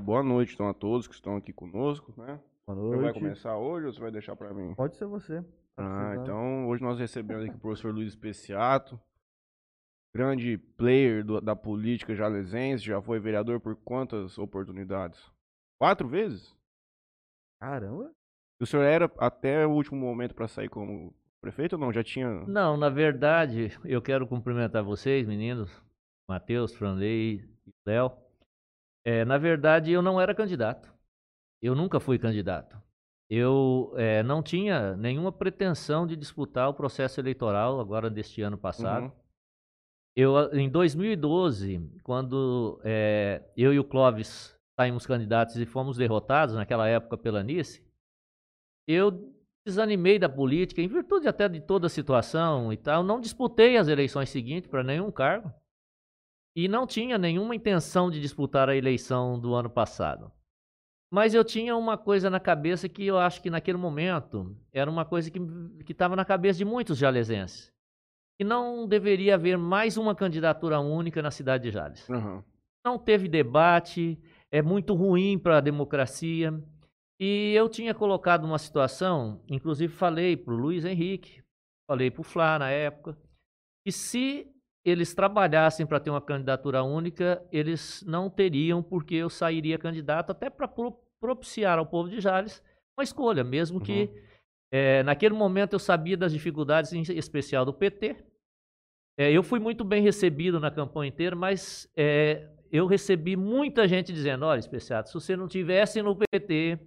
Boa noite então a todos que estão aqui conosco, né? Boa Você vai noite. começar hoje ou você vai deixar para mim? Pode ser você. Tá Ah, precisando. então hoje nós recebemos aqui o professor Luiz Especiato, grande player do- da política jalesense, já foi vereador por quantas oportunidades? Quatro vezes? Caramba. O senhor era até o último momento para sair como prefeito ou não? Já tinha. Não, na verdade, eu quero cumprimentar vocês, meninos, Matheus, Franley e Léo. É, na verdade, eu não era candidato. Eu nunca fui candidato. Eu é, não tinha nenhuma pretensão de disputar o processo eleitoral agora deste ano passado. Uhum. Eu, a- em 2012, quando é, eu e o Clóvis saímos candidatos e fomos derrotados naquela época pela Nice, eu desanimei da política, em virtude até de toda a situação e tal. Não disputei as eleições seguintes para nenhum cargo e não tinha nenhuma intenção de disputar a eleição do ano passado. Mas eu tinha uma coisa na cabeça que eu acho que naquele momento era uma coisa que estava na cabeça de muitos jalesenses que não deveria haver mais uma candidatura única na cidade de Jales. Uhum. Não teve debate, é muito ruim para a democracia. E eu tinha colocado uma situação, inclusive falei para o Luiz Henrique, falei para o Flá na época, que se eles trabalhassem para ter uma candidatura única, eles não teriam, porque eu sairia candidato até para propiciar ao povo de Jales uma escolha, mesmo que é, naquele momento eu sabia das dificuldades, em especial do PT. É, eu fui muito bem recebido na campanha inteira, mas é, eu recebi muita gente dizendo: olha, especial, se você não tivesse no PT.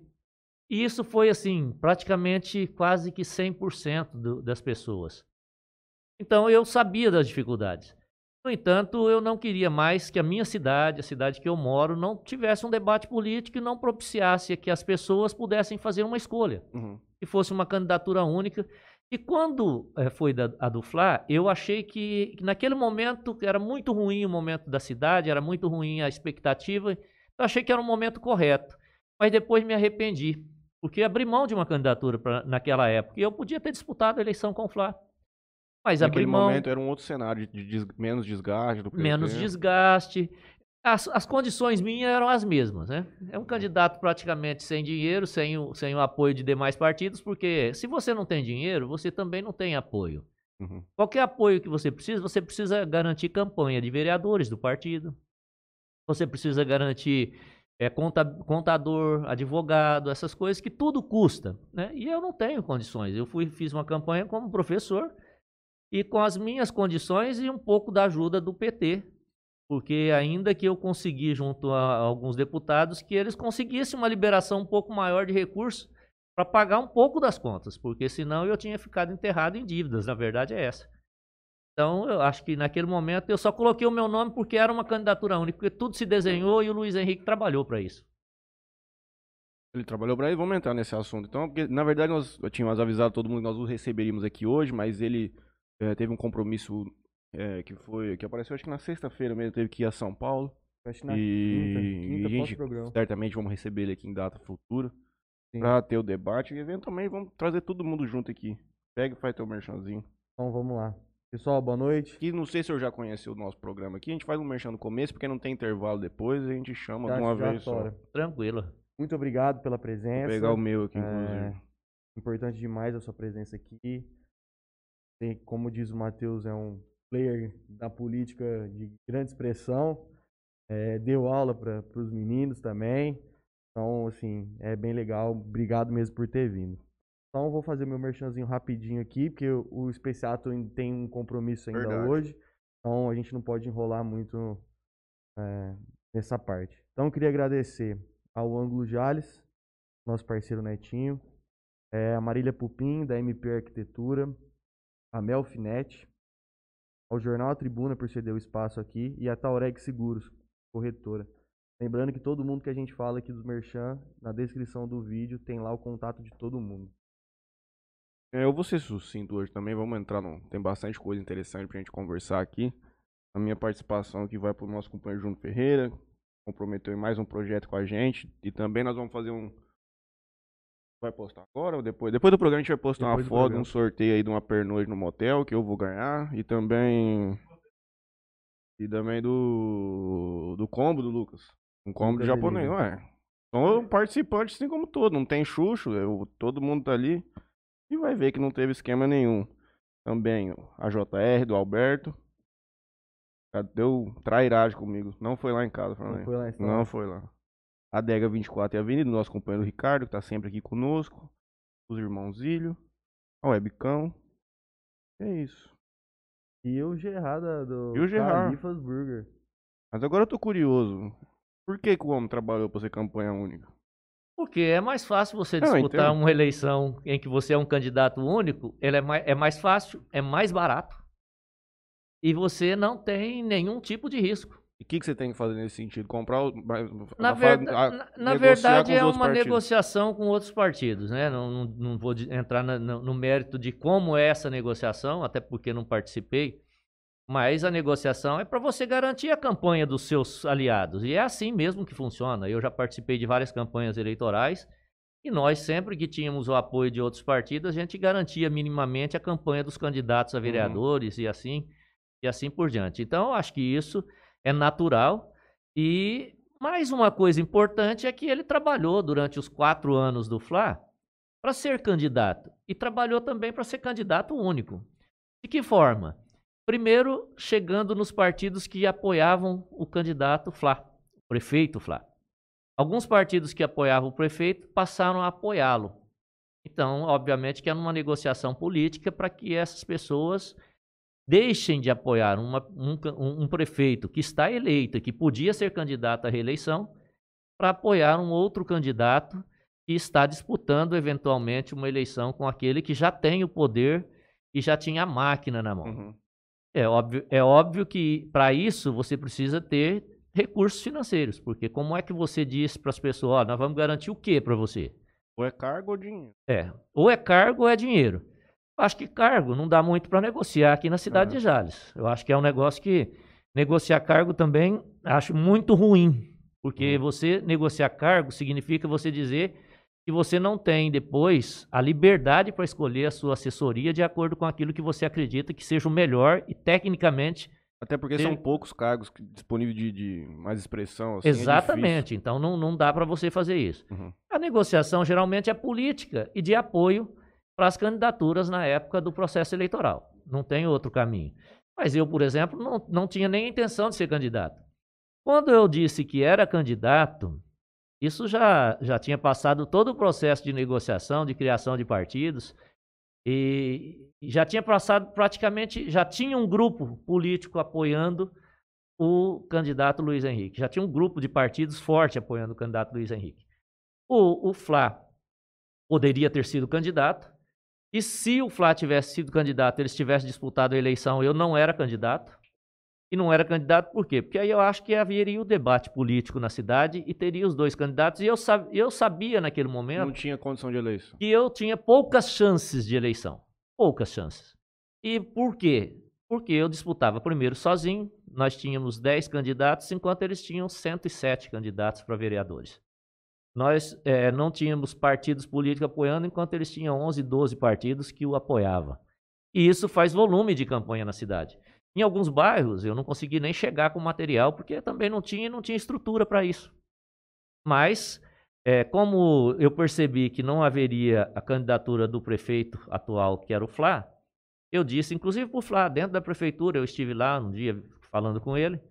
E isso foi assim, praticamente quase que 100% do, das pessoas. Então eu sabia das dificuldades. No entanto, eu não queria mais que a minha cidade, a cidade que eu moro, não tivesse um debate político e não propiciasse que as pessoas pudessem fazer uma escolha Uhum. que fosse uma candidatura única. E quando eh, foi da, a do Fla, eu achei que, que naquele momento era muito ruim o momento da cidade, era muito ruim a expectativa. Eu achei que era um momento correto. Mas depois me arrependi, porque abri mão de uma candidatura pra, naquela época. E eu podia ter disputado a eleição com o Fla. Mas Naquele mão momento era um outro cenário de des- menos desgaste do PT. menos desgaste. As, as condições minhas eram as mesmas, né? É um candidato praticamente sem dinheiro, sem o, sem o apoio de demais partidos, porque se você não tem dinheiro, você também não tem apoio. Uhum. Qualquer apoio que você precisa, você precisa garantir campanha de vereadores do partido. Você precisa garantir é, conta- contador, advogado, essas coisas que tudo custa, né? E eu não tenho condições. Eu fui fiz uma campanha como professor e com as minhas condições e um pouco da ajuda do PT, porque ainda que eu consegui junto a alguns deputados que eles conseguissem uma liberação um pouco maior de recursos para pagar um pouco das contas, porque senão eu tinha ficado enterrado em dívidas, na verdade é essa. Então, eu acho que naquele momento eu só coloquei o meu nome porque era uma candidatura única, porque tudo se desenhou e o Luiz Henrique trabalhou para isso. Ele trabalhou para ele, vamos entrar nesse assunto. Então, porque, na verdade, nós tínhamos avisado todo mundo que nós o receberíamos aqui hoje, mas ele eh, teve um compromisso eh, que foi que apareceu acho que na sexta-feira mesmo, teve que ir a São Paulo. Acho que na E- quinta, e quinta gente- pós-programa. Certamente vamos receber ele aqui em data futura para ter o debate e eventualmente vamos trazer todo mundo junto aqui. Pega e faz teu merchanzinho. Então vamos lá. Pessoal, boa noite. Que não sei se eu já conheceu o nosso programa aqui, a gente faz um merchan no começo, porque não tem intervalo depois, a gente chama Já- de uma vez só. Tranquilo. Muito obrigado pela Vou presença. pegar o meu aqui, É, inclusive. Importante demais a sua presença aqui. Tem, como diz o Matheus, é um player da política de grande expressão. É, deu aula para os meninos também. Então, assim, é bem legal. Obrigado mesmo por ter vindo. Então, vou fazer meu merchanzinho rapidinho aqui, porque o, Especiato tem um compromisso ainda Verdade. hoje. Então, a gente não pode enrolar muito é, nessa parte. Então, eu queria agradecer ao Ângulo Jales, nosso parceiro Netinho, é, a Marília Pupim, da MP Arquitetura, a Mel Finete, ao Jornal A Tribuna por ceder o espaço aqui e a Taureg Seguros, corretora. Lembrando que todo mundo que a gente fala aqui dos Merchan, na descrição do vídeo tem lá o contato de todo mundo. É, eu vou ser sucinto hoje também, vamos entrar no... Tem bastante coisa interessante pra gente conversar aqui. A minha participação aqui vai pro nosso companheiro Júnior Ferreira, comprometeu em mais um projeto com a gente. E também nós vamos fazer um... Vai postar agora ou depois? Depois do programa a gente vai postar Depois uma foto, programa. um sorteio aí de uma pernoite no motel que eu vou ganhar. E também... E também do... Do combo do Lucas. Um combo de japonês, é? São participantes assim como todo, não tem xuxo, eu- todo mundo tá ali. E vai ver que não teve esquema nenhum. Também a JR do Alberto. Deu trairagem comigo. Não foi lá em casa, Não foi lá em São Não foi lá. A Dega 24 e a Avenida, nosso companheiro Ricardo, que tá sempre aqui conosco. Os irmãos Zílio. A Webcão. É isso. E o Gerard do E o Gerard. Califas Burger. Mas agora eu tô curioso. Por que, que o homem trabalhou pra ser campanha única? Porque é mais fácil você disputar uma eleição em que você é um candidato único, ele é mais, é mais fácil, é mais barato. E você não tem nenhum tipo de risco. E o que, que você tem que fazer nesse sentido? Comprar o. Na, a- verda- a- na- verdade, é uma partidos. negociação com outros partidos, né? Não, não, não vou entrar na- no, no mérito de como é essa negociação, até porque não participei. Mas a negociação é para você garantir a campanha dos seus aliados. E é assim mesmo que funciona. Eu já participei de várias campanhas eleitorais e nós, sempre que tínhamos o apoio de outros partidos, a gente garantia minimamente a campanha dos candidatos a vereadores e assim e assim por diante. Então, eu acho que isso é natural. E mais uma coisa importante é que ele trabalhou durante os quatro anos do Fla para ser candidato e trabalhou também para ser candidato único. De que forma? Primeiro, chegando nos partidos que apoiavam o candidato Fla, o prefeito Fla. Alguns partidos que apoiavam o prefeito passaram a apoiá-lo. Então, obviamente que é uma negociação política para que essas pessoas deixem de apoiar uma- um, um prefeito que está eleito, que podia ser candidato à reeleição, para apoiar um outro candidato que está disputando eventualmente uma eleição com aquele que já tem o poder e já tinha a máquina na mão. Uhum. É óbvio, é óbvio que para isso você precisa ter recursos financeiros, porque como é que você diz para as pessoas, ó, nós vamos garantir o quê para você? Ou é cargo ou dinheiro. É, ou é cargo ou é dinheiro. Acho que cargo não dá muito para negociar aqui na cidade É. de Jales. Eu acho que é um negócio que negociar cargo também acho muito ruim, porque Uhum. você negociar cargo significa você dizer que você não tem depois a liberdade para escolher a sua assessoria de acordo com aquilo que você acredita que seja o melhor e tecnicamente Até porque são poucos cargos disponíveis de, de mais expressão. Assim, é Exatamente. então não, não dá para você fazer isso. Uhum. A negociação geralmente é política e de apoio para as candidaturas na época do processo eleitoral. Não tem outro caminho. Mas eu, por exemplo, não, não tinha nem intenção de ser candidato. Quando eu disse que era candidato, isso já, já tinha passado todo o processo de negociação, de criação de partidos, e já tinha passado praticamente, já tinha um grupo político apoiando o candidato Luiz Henrique. Já tinha um grupo de partidos forte apoiando o candidato Luiz Henrique. O, o Fla poderia ter sido candidato, e se o Fla tivesse sido candidato, eles tivessem disputado a eleição, eu não era candidato. E não era candidato por quê? Porque aí eu acho que haveria o debate político na cidade e teria os dois candidatos. E eu, sab- eu sabia naquele momento Não tinha condição de eleição. que eu tinha poucas chances de eleição. Poucas chances. E por quê? Porque eu disputava primeiro sozinho, nós tínhamos 10 candidatos, enquanto eles tinham 107 candidatos para vereadores. Nós eh, não tínhamos partidos políticos apoiando, enquanto eles tinham 11, 12 partidos que o apoiavam. E isso faz volume de campanha na cidade. Em alguns bairros eu não consegui nem chegar com material, porque também não tinha, não tinha estrutura para isso. Mas é, como eu percebi que não haveria a candidatura do prefeito atual, que era o Flá, eu disse, inclusive para o Flá, dentro da prefeitura, eu estive lá um dia falando com ele.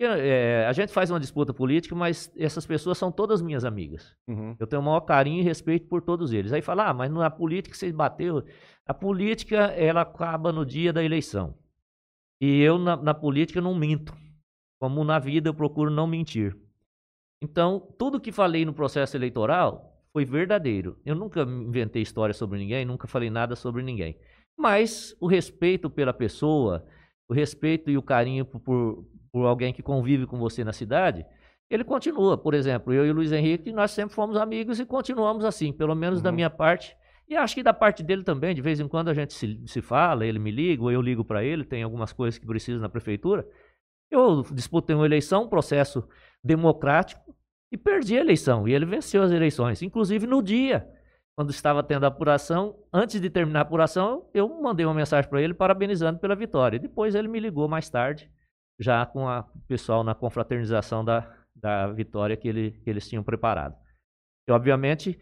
Que, é, a gente faz uma disputa política, mas essas pessoas são todas minhas amigas. Uhum. Eu tenho o maior carinho e respeito por todos eles. Aí fala, ah, mas na política você bateu. A política, ela acaba no dia da eleição. E eu, na, na política, não minto. Como na vida, eu procuro não mentir. Então, tudo que falei no processo eleitoral foi verdadeiro. Eu nunca inventei história sobre ninguém, nunca falei nada sobre ninguém. Mas o respeito pela pessoa, o respeito e o carinho por, por, alguém que convive com você na cidade, ele continua. Por exemplo, eu e o Luiz Henrique, nós sempre fomos amigos e continuamos assim, pelo menos da Uhum. minha parte. E acho que da parte dele também, de vez em quando a gente se, se fala, ele me liga, ou eu ligo para ele, tem algumas coisas que precisa na prefeitura. Eu disputei uma eleição, um processo democrático, e perdi a eleição. E ele venceu as eleições. Inclusive no dia, quando estava tendo a apuração, antes de terminar a apuração, eu mandei uma mensagem para ele parabenizando pela vitória. E depois ele me ligou mais tarde, já com o pessoal na confraternização da, da vitória que, ele, que eles tinham preparado. E, obviamente,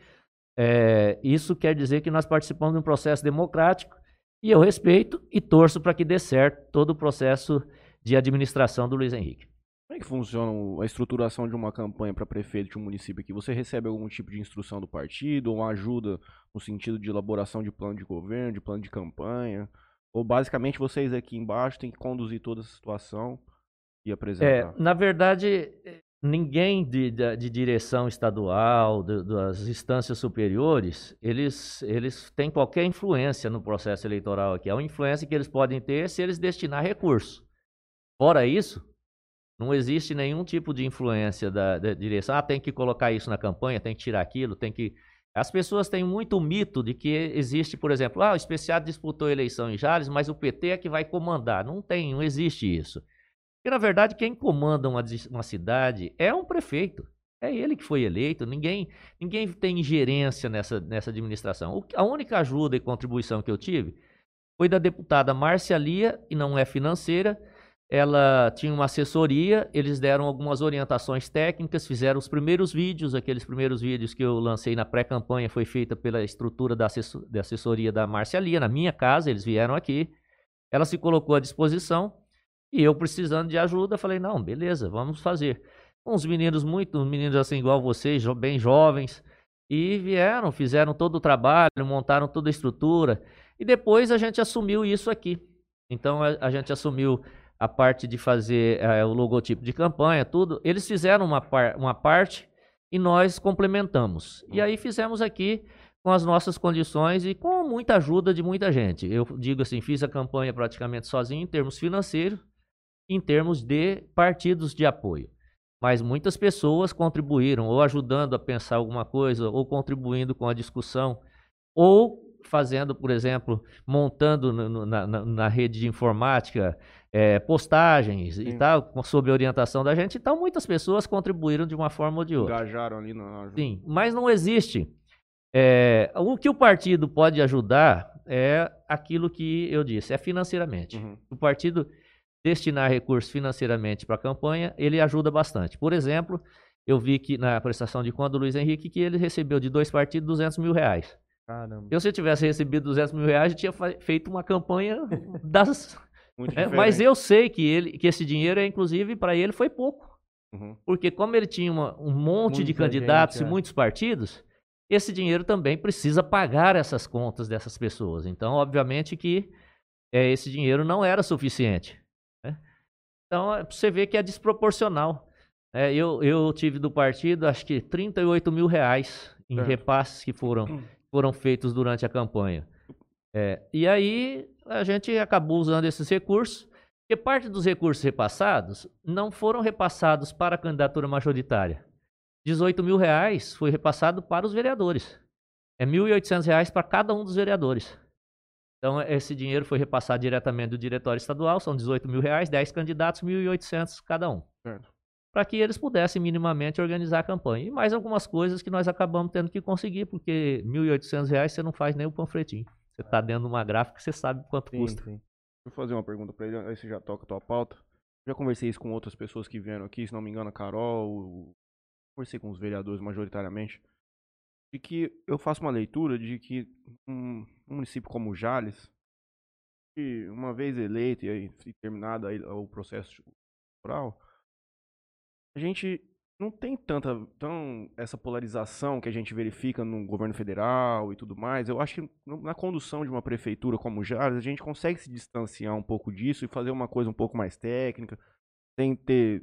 é, isso quer dizer que nós participamos de um processo democrático e eu respeito e torço para que dê certo todo o processo de administração do Luiz Henrique. Como é que funciona a estruturação de uma campanha para prefeito de um município aqui? Você recebe algum tipo de instrução do partido ou ajuda no sentido de elaboração de plano de governo, de plano de campanha? Ou basicamente vocês aqui embaixo têm que conduzir toda essa situação e apresentar? É, na verdade, ninguém de, de, de direção estadual, de, das instâncias superiores, eles, eles têm qualquer influência no processo eleitoral aqui. É uma influência que eles podem ter se eles destinar recursos. Fora isso, não existe nenhum tipo de influência da, da, direção. Ah, tem que colocar isso na campanha, tem que tirar aquilo, tem que. As pessoas têm muito mito de que existe, por exemplo, ah, o especial disputou a eleição em Jales, mas o PT é que vai comandar. Não tem, não existe isso. Porque, na verdade, quem comanda uma, uma cidade é um prefeito. É ele que foi eleito, ninguém, ninguém tem ingerência nessa, nessa administração. O, a única ajuda e contribuição que eu tive foi da deputada Márcia Lia, e não é financeira, ela tinha uma assessoria, eles deram algumas orientações técnicas, fizeram os primeiros vídeos, aqueles primeiros vídeos que eu lancei na pré-campanha foi feita pela estrutura da, assessor, da assessoria da Márcia Lia, na minha casa, eles vieram aqui, ela se colocou à disposição, e eu precisando de ajuda, falei, não, beleza, vamos fazer. Uns meninos muito, meninos assim igual vocês, bem jovens, e vieram, fizeram todo o trabalho, montaram toda a estrutura, e depois a gente assumiu isso aqui. Então a, a gente assumiu a parte de fazer é, o logotipo de campanha, tudo. Eles fizeram uma, par uma parte e nós complementamos. E aí fizemos aqui com as nossas condições e com muita ajuda de muita gente. Eu digo assim, fiz a campanha praticamente sozinho em termos financeiros, em termos de partidos de apoio. Mas muitas pessoas contribuíram, ou ajudando a pensar alguma coisa, ou contribuindo com a discussão, ou fazendo, por exemplo, montando na, na, na, rede de informática é, postagens Sim. e tal, sob orientação da gente. Então, muitas pessoas contribuíram de uma forma ou de outra. Engajaram ali na. Sim, mas não existe. É, o que o partido pode ajudar é aquilo que eu disse, é financeiramente. Uhum. O partido destinar recursos financeiramente para a campanha, ele ajuda bastante. Por exemplo, eu vi que na prestação de conta do Luiz Henrique que ele recebeu de dois partidos 200 mil reais. Caramba. Eu, se eu tivesse recebido 200 mil reais, eu tinha feito uma campanha das é, mas eu sei que, ele, que esse dinheiro, é, inclusive, para ele foi pouco. Uhum. Porque como ele tinha uma, um monte Muita de candidatos gente, é. e muitos partidos, esse dinheiro também precisa pagar essas contas dessas pessoas. Então, obviamente que é, esse dinheiro não era suficiente. Né? Então, é, você vê que é desproporcional. É, eu, eu tive do partido, acho que 38 mil reais em repasses que foram, foram feitos durante a campanha. É, e aí a gente acabou usando esses recursos, porque parte dos recursos repassados não foram repassados para a candidatura majoritária. 18 mil reais foi repassado para os vereadores. É 1.800 reais para cada um dos vereadores. Então, esse dinheiro foi repassado diretamente do diretório estadual, são 18 mil reais, 10 candidatos, 1.800 cada um. Para que eles pudessem minimamente organizar a campanha. E mais algumas coisas que nós acabamos tendo que conseguir, porque 1.800 reais você não faz nem o panfletinho. Você está dentro de uma gráfica, você sabe quanto sim, custa. Sim. Vou fazer uma pergunta para ele, aí você já toca a tua pauta. Já conversei isso com outras pessoas que vieram aqui, se não me engano, a Carol, conversei com os vereadores majoritariamente, de que eu faço uma leitura de que um, um município como Jales, que uma vez eleito e, aí, terminado aí o processo eleitoral, a gente não tem tanta tão essa polarização que a gente verifica no governo federal e tudo mais. Eu acho que na condução de uma prefeitura como Jales, a gente consegue se distanciar um pouco disso e fazer uma coisa um pouco mais técnica, sem ter,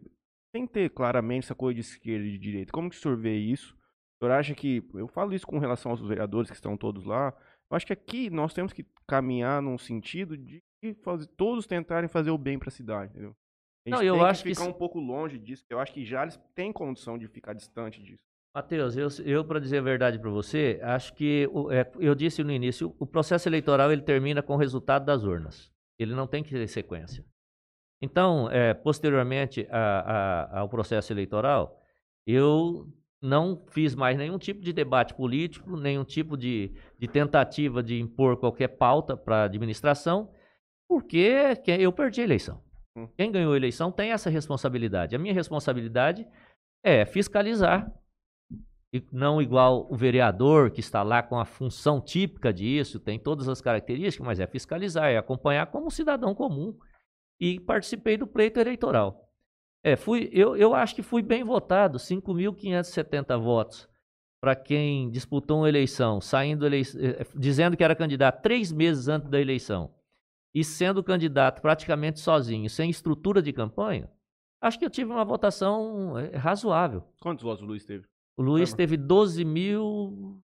sem ter claramente essa coisa de esquerda e de direita. Como que o senhor vê isso? O senhor acha que, eu falo isso com relação aos vereadores que estão todos lá, eu acho que aqui nós temos que caminhar num sentido de fazer, todos tentarem fazer o bem para a cidade, entendeu? Não, eu acho que ficar que... um pouco longe disso. Eu acho que Jales tem condição de ficar distante disso. Matheus, eu, eu para dizer a verdade para você, acho que é, eu disse no início, o processo eleitoral ele termina com o resultado das urnas. Ele não tem que ter sequência. Então, é, posteriormente a, a, ao processo eleitoral, eu não fiz mais nenhum tipo de debate político, nenhum tipo de, de tentativa de impor qualquer pauta para a administração, porque eu perdi a eleição. Hum. Quem ganhou a eleição tem essa responsabilidade. A minha responsabilidade é fiscalizar. E não igual o vereador, que está lá com a função típica disso, tem todas as características, mas é fiscalizar, é acompanhar como cidadão comum. E participei do pleito eleitoral. É, fui, eu, eu acho que fui bem votado, 5.570 votos para quem disputou uma eleição, saindo eh, dizendo que era candidato três meses antes da eleição e sendo candidato praticamente sozinho, sem estrutura de campanha, acho que eu tive uma votação eh, razoável. Quantos votos o Luiz teve? O Luiz é, teve 12 mil.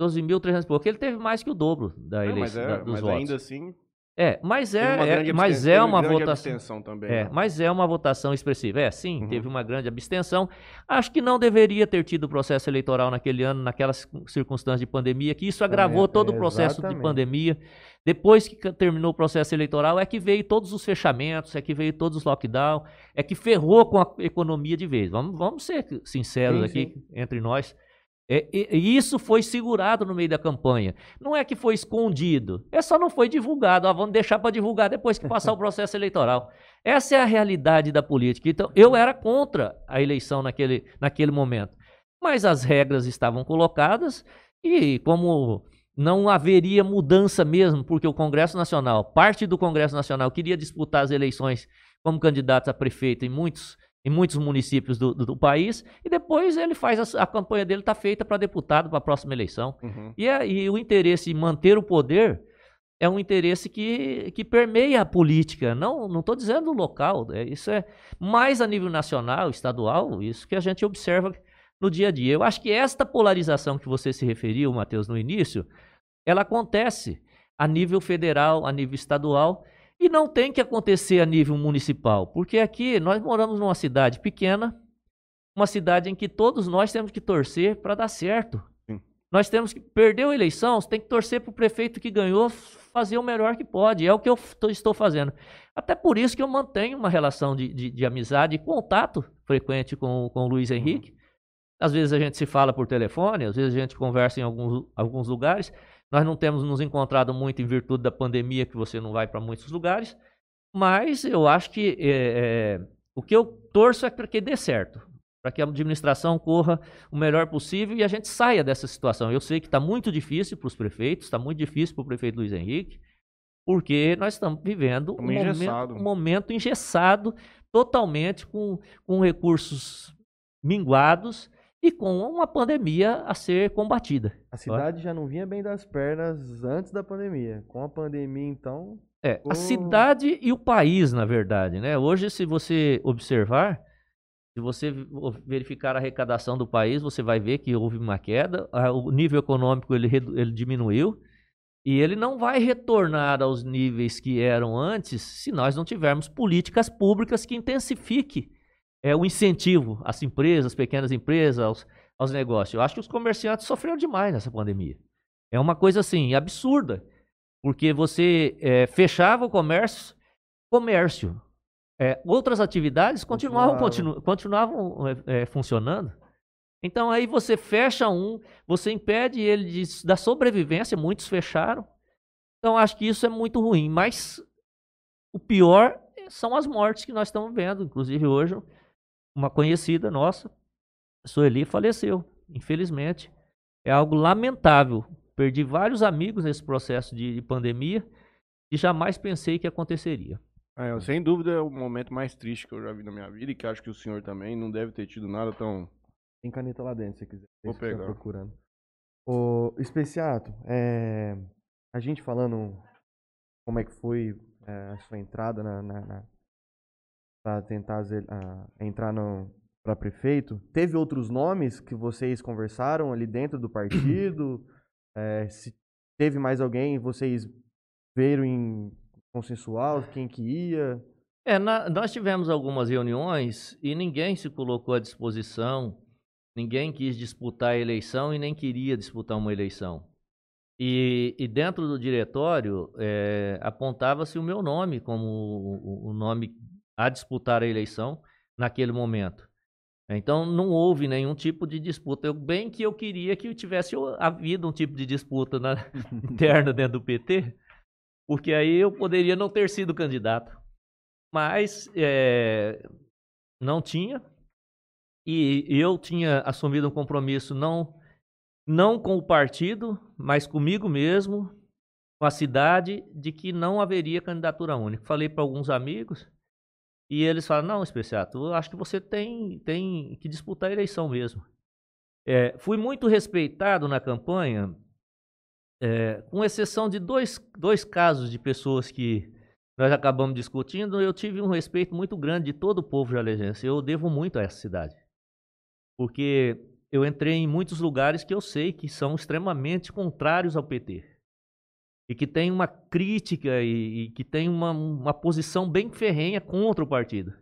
12.300 e pouco. Ele teve mais que o dobro da eleição, mas, é, da, dos mas votos. ainda assim, é, mas é, uma é mas é uma grande votação. também. É, né? mas é uma votação expressiva. É, sim, Uhum. teve uma grande abstenção. Acho que não deveria ter tido processo eleitoral naquele ano, naquela circun- circunstância de pandemia, que isso agravou é, todo o processo de pandemia. Depois que terminou o processo eleitoral, é que veio todos os fechamentos, é que veio todos os lockdown, é que ferrou com a economia de vez. Vamos, vamos ser sinceros Sim, aqui entre nós. É, e- isso foi segurado no meio da campanha. Não é que foi escondido, é só não foi divulgado. Ah, vamos deixar para divulgar depois que passar o processo eleitoral. Essa é a realidade da política. Então, eu era contra a eleição naquele, naquele momento. Mas as regras estavam colocadas e, como não haveria mudança mesmo, porque o Congresso Nacional, parte do Congresso Nacional, queria disputar as eleições como candidato a prefeito em muitos, em muitos municípios do, do- do país, e depois ele faz a, a campanha dele está feita para deputado para a próxima eleição. Uhum. E, é- e o interesse em manter o poder é um interesse que, que permeia a política. Não não estou dizendo local, é, isso é mais a nível nacional, estadual, isso que a gente observa no dia a dia. Eu acho que esta polarização que você se referiu, Matheus, no início, ela acontece a nível federal, a nível estadual, e não tem que acontecer a nível municipal, porque aqui nós moramos numa cidade pequena, uma cidade em que todos nós temos que torcer para dar certo. Sim. Nós temos que perder a eleição, você tem que torcer para o prefeito que ganhou fazer o melhor que pode. É o que eu estou fazendo. Até por isso que eu mantenho uma relação de, de, de amizade e contato frequente com, com o Luiz Henrique. Às vezes a gente se fala por telefone, às vezes a gente conversa em alguns, alguns lugares. Nós não temos nos encontrado muito em virtude da pandemia, que você não vai para muitos lugares. Mas eu acho que é, é, o que eu torço é para que dê certo, para que a administração corra o melhor possível e a gente saia dessa situação. Eu sei que está muito difícil para os prefeitos, está muito difícil para o prefeito Luiz Henrique, porque nós estamos vivendo um momento, engessado. um momento engessado, totalmente com, com recursos minguados e com uma pandemia a ser combatida. A cidade já não vinha bem das pernas antes da pandemia. Com a pandemia, então. É, a cidade e o país, na verdade, né? Hoje, se você observar, se você verificar a arrecadação do país, você vai ver que houve uma queda, o nível econômico ele, ele diminuiu e ele não vai retornar aos níveis que eram antes se nós não tivermos políticas públicas que intensifique é, o incentivo às empresas, pequenas empresas, aos, aos negócios. Eu acho que os comerciantes sofreram demais nessa pandemia. É uma coisa assim absurda. Porque você é, fechava o comércio, comércio. É, outras atividades continuavam, Continuavam. continu- continuavam é, é, funcionando. Então aí você fecha um, você impede ele de- da sobrevivência, muitos fecharam. Então acho que isso é muito ruim. Mas o pior são as mortes que nós estamos vendo. Inclusive hoje, uma conhecida nossa, a Sueli, faleceu, infelizmente. É algo lamentável. Perdi vários amigos nesse processo de, de pandemia e jamais pensei que aconteceria. É, sem dúvida é o momento mais triste que eu já vi na minha vida e que acho que o senhor também não deve ter tido nada tão. Tem caneta lá dentro, se você quiser. Vou você tá pegar. procurando. Ô, Especiato, é, a gente falando como é que foi é, a sua entrada na, na, na para tentar a- entrar no para prefeito, teve outros nomes que vocês conversaram ali dentro do partido? É, se teve mais alguém, vocês viram em consensual quem que ia? É, na- nós tivemos algumas reuniões e ninguém se colocou à disposição, ninguém quis disputar a eleição e nem queria disputar uma eleição. E, e dentro do diretório é, apontava-se o meu nome como o- o nome a disputar a eleição naquele momento. Então não houve nenhum tipo de disputa. Eu, bem que eu queria que tivesse havido um tipo de disputa na- interna dentro do PT, porque aí eu poderia não ter sido candidato mas é, não tinha. E eu tinha assumido um compromisso não, não com o partido, mas comigo mesmo, com a cidade, de que não haveria candidatura única. Falei para alguns amigos e eles falaram: não, Especiato, eu acho que você tem, tem que disputar a eleição mesmo. É, fui muito respeitado na campanha, é, com exceção de dois, dois casos de pessoas que nós acabamos discutindo, eu tive um respeito muito grande de todo o povo jalejense. Eu devo muito a essa cidade. Porque eu entrei em muitos lugares que eu sei que são extremamente contrários ao PT. E que tem uma crítica e, e que tem uma, uma posição bem ferrenha contra o partido.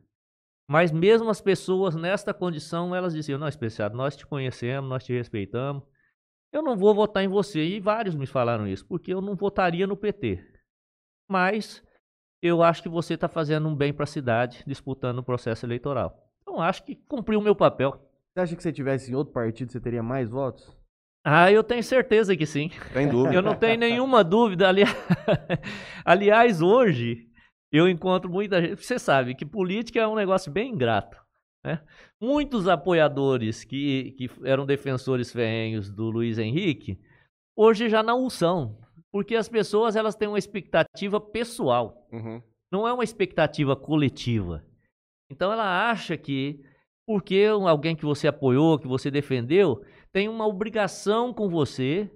Mas mesmo as pessoas nesta condição, elas diziam, não, especial, nós te conhecemos, nós te respeitamos. Eu não vou votar em você. E vários me falaram isso, porque eu não votaria no PT. Mas eu acho que você está fazendo um bem para a cidade, disputando o processo eleitoral. Então, acho que cumpriu o meu papel. Você acha que se você tivesse em outro partido, você teria mais votos? Ah, eu tenho certeza que sim. Sem dúvida. Eu não tenho nenhuma dúvida. Ali... Aliás, hoje, eu encontro muita gente. Você sabe que política é um negócio bem ingrato. Né? Muitos apoiadores que, que eram defensores ferrenhos do Luiz Henrique, hoje já não o são. Porque as pessoas elas têm uma expectativa pessoal, Uhum. não é uma expectativa coletiva. Então ela acha que porque alguém que você apoiou, que você defendeu, tem uma obrigação com você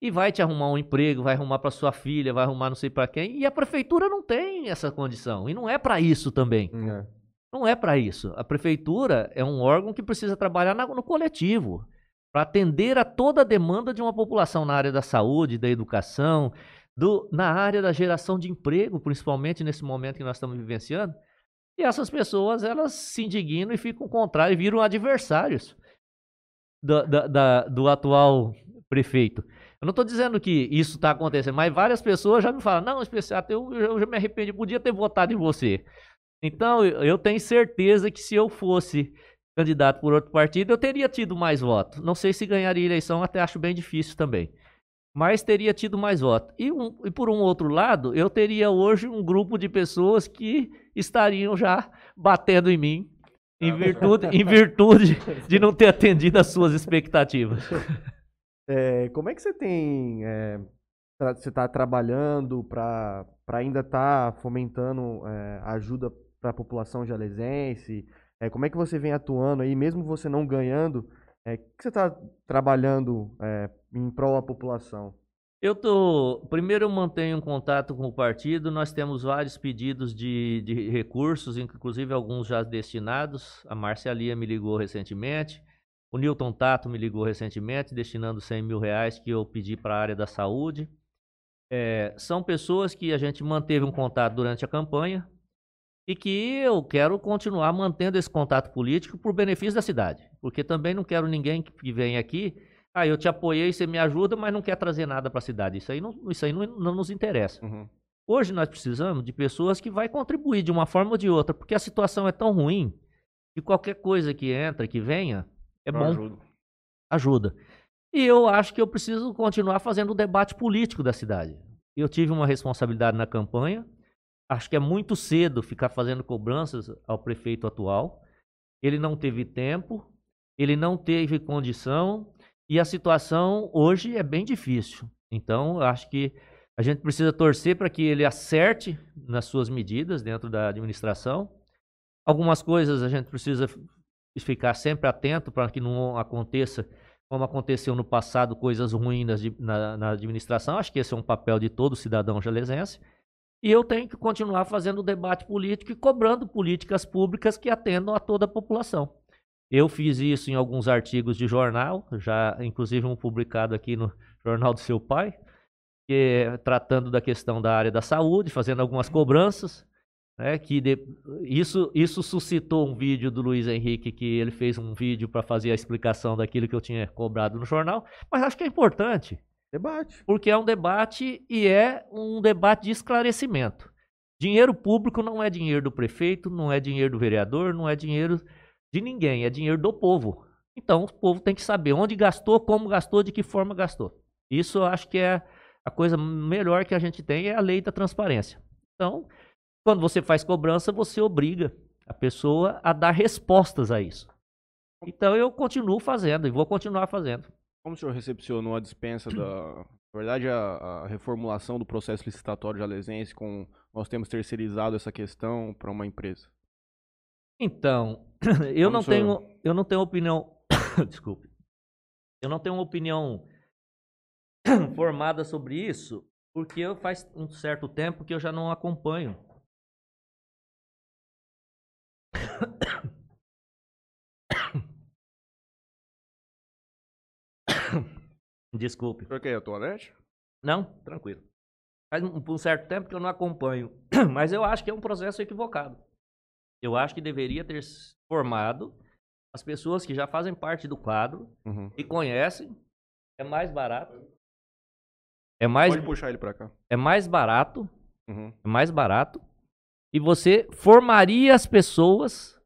e vai te arrumar um emprego, vai arrumar para sua filha, vai arrumar não sei para quem, e a prefeitura não tem essa condição e não é para isso também. É. Não é para isso. A prefeitura é um órgão que precisa trabalhar na- no coletivo para atender a toda a demanda de uma população na área da saúde, da educação, do- na área da geração de emprego, principalmente nesse momento que nós estamos vivenciando. E essas pessoas elas se indignam e ficam contrárias e viram adversários da- da- da- do atual prefeito. Eu não estou dizendo que isso está acontecendo, mas várias pessoas já me falam: não, especial, eu, eu já me arrependi, podia ter votado em você. Então, eu tenho certeza que se eu fosse candidato por outro partido, eu teria tido mais votos. Não sei se ganharia eleição, até acho bem difícil também. Mas teria tido mais votos. E, um- e por um outro lado, eu teria hoje um grupo de pessoas que estariam já batendo em mim, em virtude, em virtude de não ter atendido às suas expectativas. É, como é que você tem. é, você está trabalhando para ainda estar fomentando é, ajuda para a população jalesense? É, como é que você vem atuando aí, mesmo você não ganhando? É, o que você está trabalhando é, em prol da população? Eu tô. Primeiro eu mantenho um contato com o partido. Nós temos vários pedidos de, de recursos, inclusive alguns já destinados. A Marcia Lia me ligou recentemente. O Newton Tato me ligou recentemente, destinando 100 mil reais que eu pedi para a área da saúde. É, são pessoas que a gente manteve um contato durante a campanha e que eu quero continuar mantendo esse contato político por benefício da cidade. Porque também não quero ninguém que venha aqui ah, eu te apoiei, você me ajuda, mas não quer trazer nada para a cidade. Isso aí, não, isso aí não, não nos interessa. Uhum. Hoje nós precisamos de pessoas que vai contribuir de uma forma ou de outra, porque a situação é tão ruim que qualquer coisa que entra, que venha, é bom, ajuda. E eu acho que eu preciso continuar fazendo o debate político da cidade. Eu tive uma responsabilidade na campanha. Acho que é muito cedo ficar fazendo cobranças ao prefeito atual. Ele não teve tempo, ele não teve condição e a situação hoje é bem difícil. Então, eu acho que a gente precisa torcer para que ele acerte nas suas medidas dentro da administração. Algumas coisas a gente precisa ficar sempre atento para que não aconteça como aconteceu no passado, coisas ruins na, na administração. Acho que esse é um papel de todo cidadão jalesense. E eu tenho que continuar fazendo debate político e cobrando políticas públicas que atendam a toda a população. Eu fiz isso em alguns artigos de jornal, já inclusive um publicado aqui no Jornal do Seu Pai, que é tratando da questão da área da saúde, fazendo algumas cobranças. Né, que de- isso, isso suscitou um vídeo do Luiz Henrique, que ele fez um vídeo para fazer a explicação daquilo que eu tinha cobrado no jornal, mas acho que é importante. Debate. Porque é um debate e é um debate de esclarecimento. Dinheiro público não é dinheiro do prefeito, não é dinheiro do vereador, não é dinheiro de ninguém, é dinheiro do povo. Então o povo tem que saber onde gastou, como gastou, de que forma gastou. Isso eu acho que é a coisa melhor que a gente tem é a lei da transparência. Então, quando você faz cobrança, você obriga a pessoa a dar respostas a isso. Então eu continuo fazendo e vou continuar fazendo. Como o senhor recepcionou a dispensa da. Na verdade, a, a reformulação do processo licitatório jalesense com nós temos terceirizado essa questão para uma empresa? Então, eu Como não tenho, eu não tenho opinião, desculpe, eu não tenho uma opinião formada sobre isso, porque eu faz um certo tempo que eu já não acompanho. Desculpe. O senhor quer ir à toalete? Não, tranquilo. Faz um, um certo tempo que eu não acompanho. Mas eu acho que é um processo equivocado. Eu acho que deveria ter formado as pessoas que já fazem parte do quadro Uhum. e conhecem. É mais barato. É mais, Pode puxar ele para cá. é mais barato. Uhum. É mais barato. E você formaria as pessoas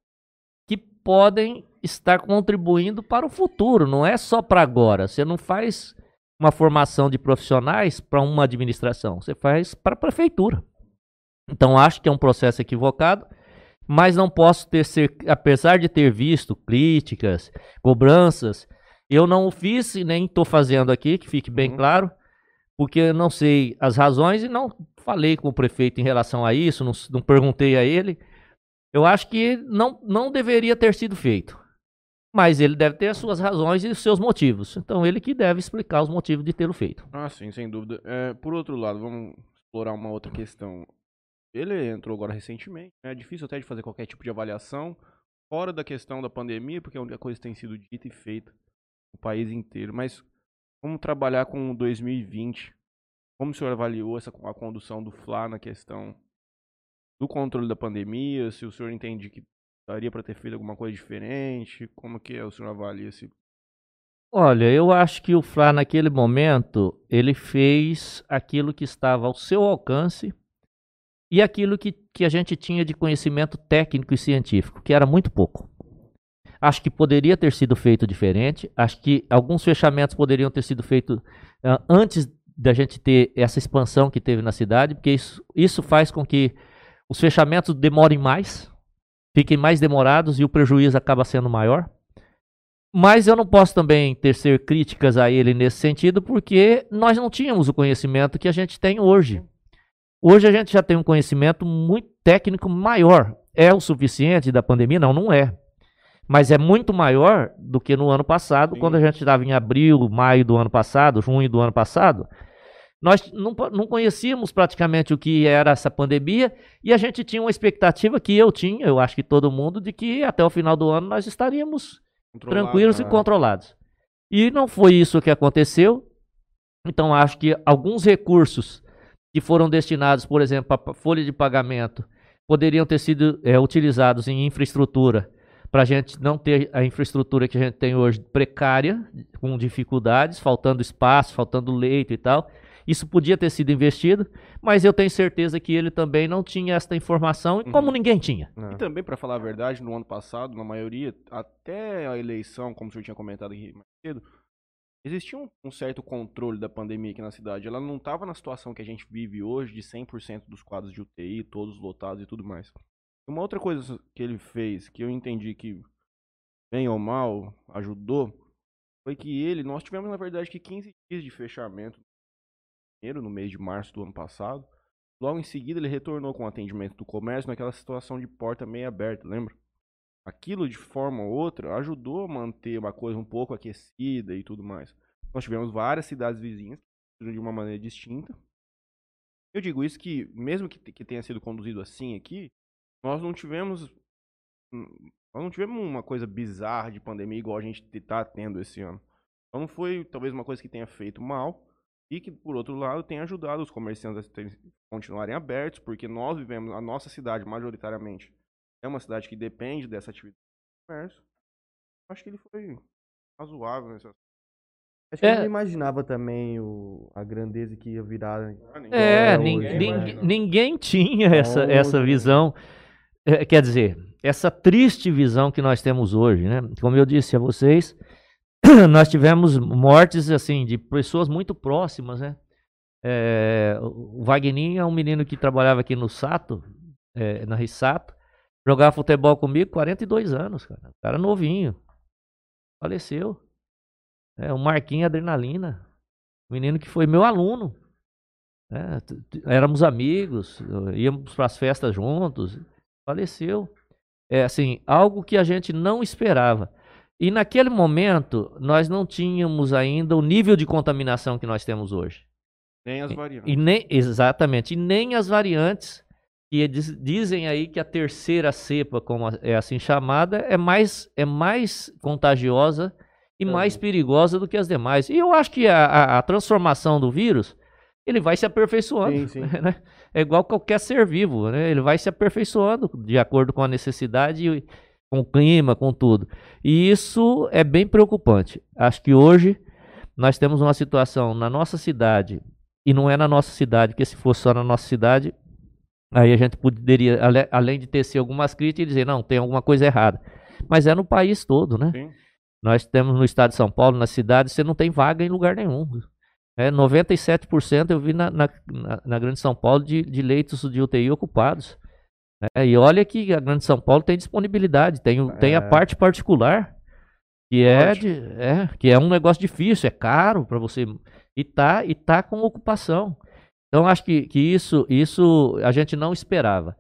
que podem estar contribuindo para o futuro. Não é só para agora. Você não faz uma formação de profissionais para uma administração. Você faz para a prefeitura. Então acho que é um processo equivocado. Mas não posso ter, cer- apesar de ter visto críticas, cobranças, eu não o fiz e nem estou fazendo aqui, que fique bem Uhum. claro, porque eu não sei as razões e não falei com o prefeito em relação a isso, não, não perguntei a ele. Eu acho que não, não deveria ter sido feito. Mas ele deve ter as suas razões e os seus motivos. Então ele que deve explicar os motivos de tê-lo feito. Ah, sim, sem dúvida. É, por outro lado, vamos explorar uma outra questão. Ele entrou agora recentemente. né? É difícil até de fazer qualquer tipo de avaliação fora da questão da pandemia, porque é a coisa tem sido dita e feita no país inteiro. Mas vamos trabalhar com 2020. Como o senhor avaliou essa, a condução do FLA na questão do controle da pandemia? Se o senhor entende que daria para ter feito alguma coisa diferente? Como que é, o senhor avalia esse Olha, eu acho que o Flá naquele momento ele fez aquilo que estava ao seu alcance e aquilo que, que a gente tinha de conhecimento técnico e científico, que era muito pouco. Acho que poderia ter sido feito diferente. Acho que alguns fechamentos poderiam ter sido feitos ah, antes da gente ter essa expansão que teve na cidade, porque isso, isso faz com que os fechamentos demorem mais, fiquem mais demorados e o prejuízo acaba sendo maior. Mas eu não posso também tecer críticas a ele nesse sentido, porque nós não tínhamos o conhecimento que a gente tem hoje. Hoje a gente já tem um conhecimento muito técnico maior. É o suficiente da pandemia? Não, não é. Mas é muito maior do que no ano passado, Sim. quando a gente estava em abril, maio do ano passado, junho do ano passado. Nós não, não conhecíamos praticamente o que era essa pandemia e a gente tinha uma expectativa que eu tinha, eu acho que todo mundo, de que até o final do ano nós estaríamos tranquilos né? e controlados. E não foi isso que aconteceu. Então acho que alguns recursos que foram destinados, por exemplo, para folha de pagamento, poderiam ter sido é, utilizados em infraestrutura para a gente não ter a infraestrutura que a gente tem hoje precária, com dificuldades, faltando espaço, faltando leito e tal. Isso podia ter sido investido, mas eu tenho certeza que ele também não tinha esta informação, e como Uhum. ninguém tinha. É. E também, para falar a verdade, no ano passado, na maioria, até a eleição, como o senhor tinha comentado aqui mais cedo, existia um, um certo controle da pandemia aqui na cidade. Ela não estava na situação que a gente vive hoje, de 100% dos quadros de UTI, todos lotados e tudo mais. Uma outra coisa que ele fez, que eu entendi que, bem ou mal, ajudou, foi que ele, nós tivemos, na verdade, que 15 dias de fechamento no mês de março do ano passado. Logo em seguida, ele retornou com o atendimento do comércio naquela situação de porta meio aberta, lembra? Aquilo, de forma ou outra, ajudou a manter uma coisa um pouco aquecida e tudo mais. Nós tivemos várias cidades vizinhas de uma maneira distinta. Eu digo isso que, mesmo que, que tenha sido conduzido assim aqui, nós não tivemos. hum, Nós não tivemos uma coisa bizarra de pandemia igual a gente está tendo esse ano. Então não foi talvez uma coisa que tenha feito mal e que, por outro lado, tenha ajudado os comerciantes a continuarem abertos, porque nós vivemos, a nossa cidade, majoritariamente, é uma cidade que depende dessa atividade de comércio. Acho que ele foi razoável nesse aspecto. Acho que É. eu não imaginava também o, a grandeza que ia virar. Ah, ninguém- É, É, nin- hoje, nin- né? ninguém tinha essa, essa visão. É, quer dizer, essa triste visão que nós temos hoje, né? Como eu disse a vocês, nós tivemos mortes assim de pessoas muito próximas, né? É, o Wagninho é um menino que trabalhava aqui no Sato, é, na Rissato, jogava futebol comigo 42 anos, cara. Cara novinho. Faleceu. É, o Marquinhos Adrenalina. Menino que foi meu aluno. É, éramos amigos, íamos para as festas juntos. Faleceu. É assim, algo que a gente não esperava. E naquele momento, nós não tínhamos ainda o nível de contaminação que nós temos hoje. Nem as variantes. E nem, exatamente, e nem as variantes que diz, dizem aí que a terceira cepa, como é assim chamada, é mais, é mais contagiosa e mais perigosa do que as demais. E eu acho que a, a, a transformação do vírus, ele vai se aperfeiçoando. Sim, sim. Né? É igual qualquer ser vivo, né? Ele vai se aperfeiçoando de acordo com a necessidade, e, com o clima, com tudo. E isso é bem preocupante. Acho que hoje nós temos uma situação na nossa cidade, e não é na nossa cidade, porque se fosse só na nossa cidade, aí a gente poderia, além de ter algumas críticas, dizer, não, tem alguma coisa errada. Mas é no país todo, né? Sim. Nós temos no estado de São Paulo, na cidade, você não tem vaga em lugar nenhum. É, 97% eu vi na, na, na, Grande São Paulo de, de leitos de UTI ocupados. É, e olha que a Grande São Paulo tem disponibilidade, tem, é. tem a é. parte particular, que é, de, é, que é um negócio difícil, é caro para você. E tá, e tá com ocupação. Então acho que, que isso, isso a gente não esperava.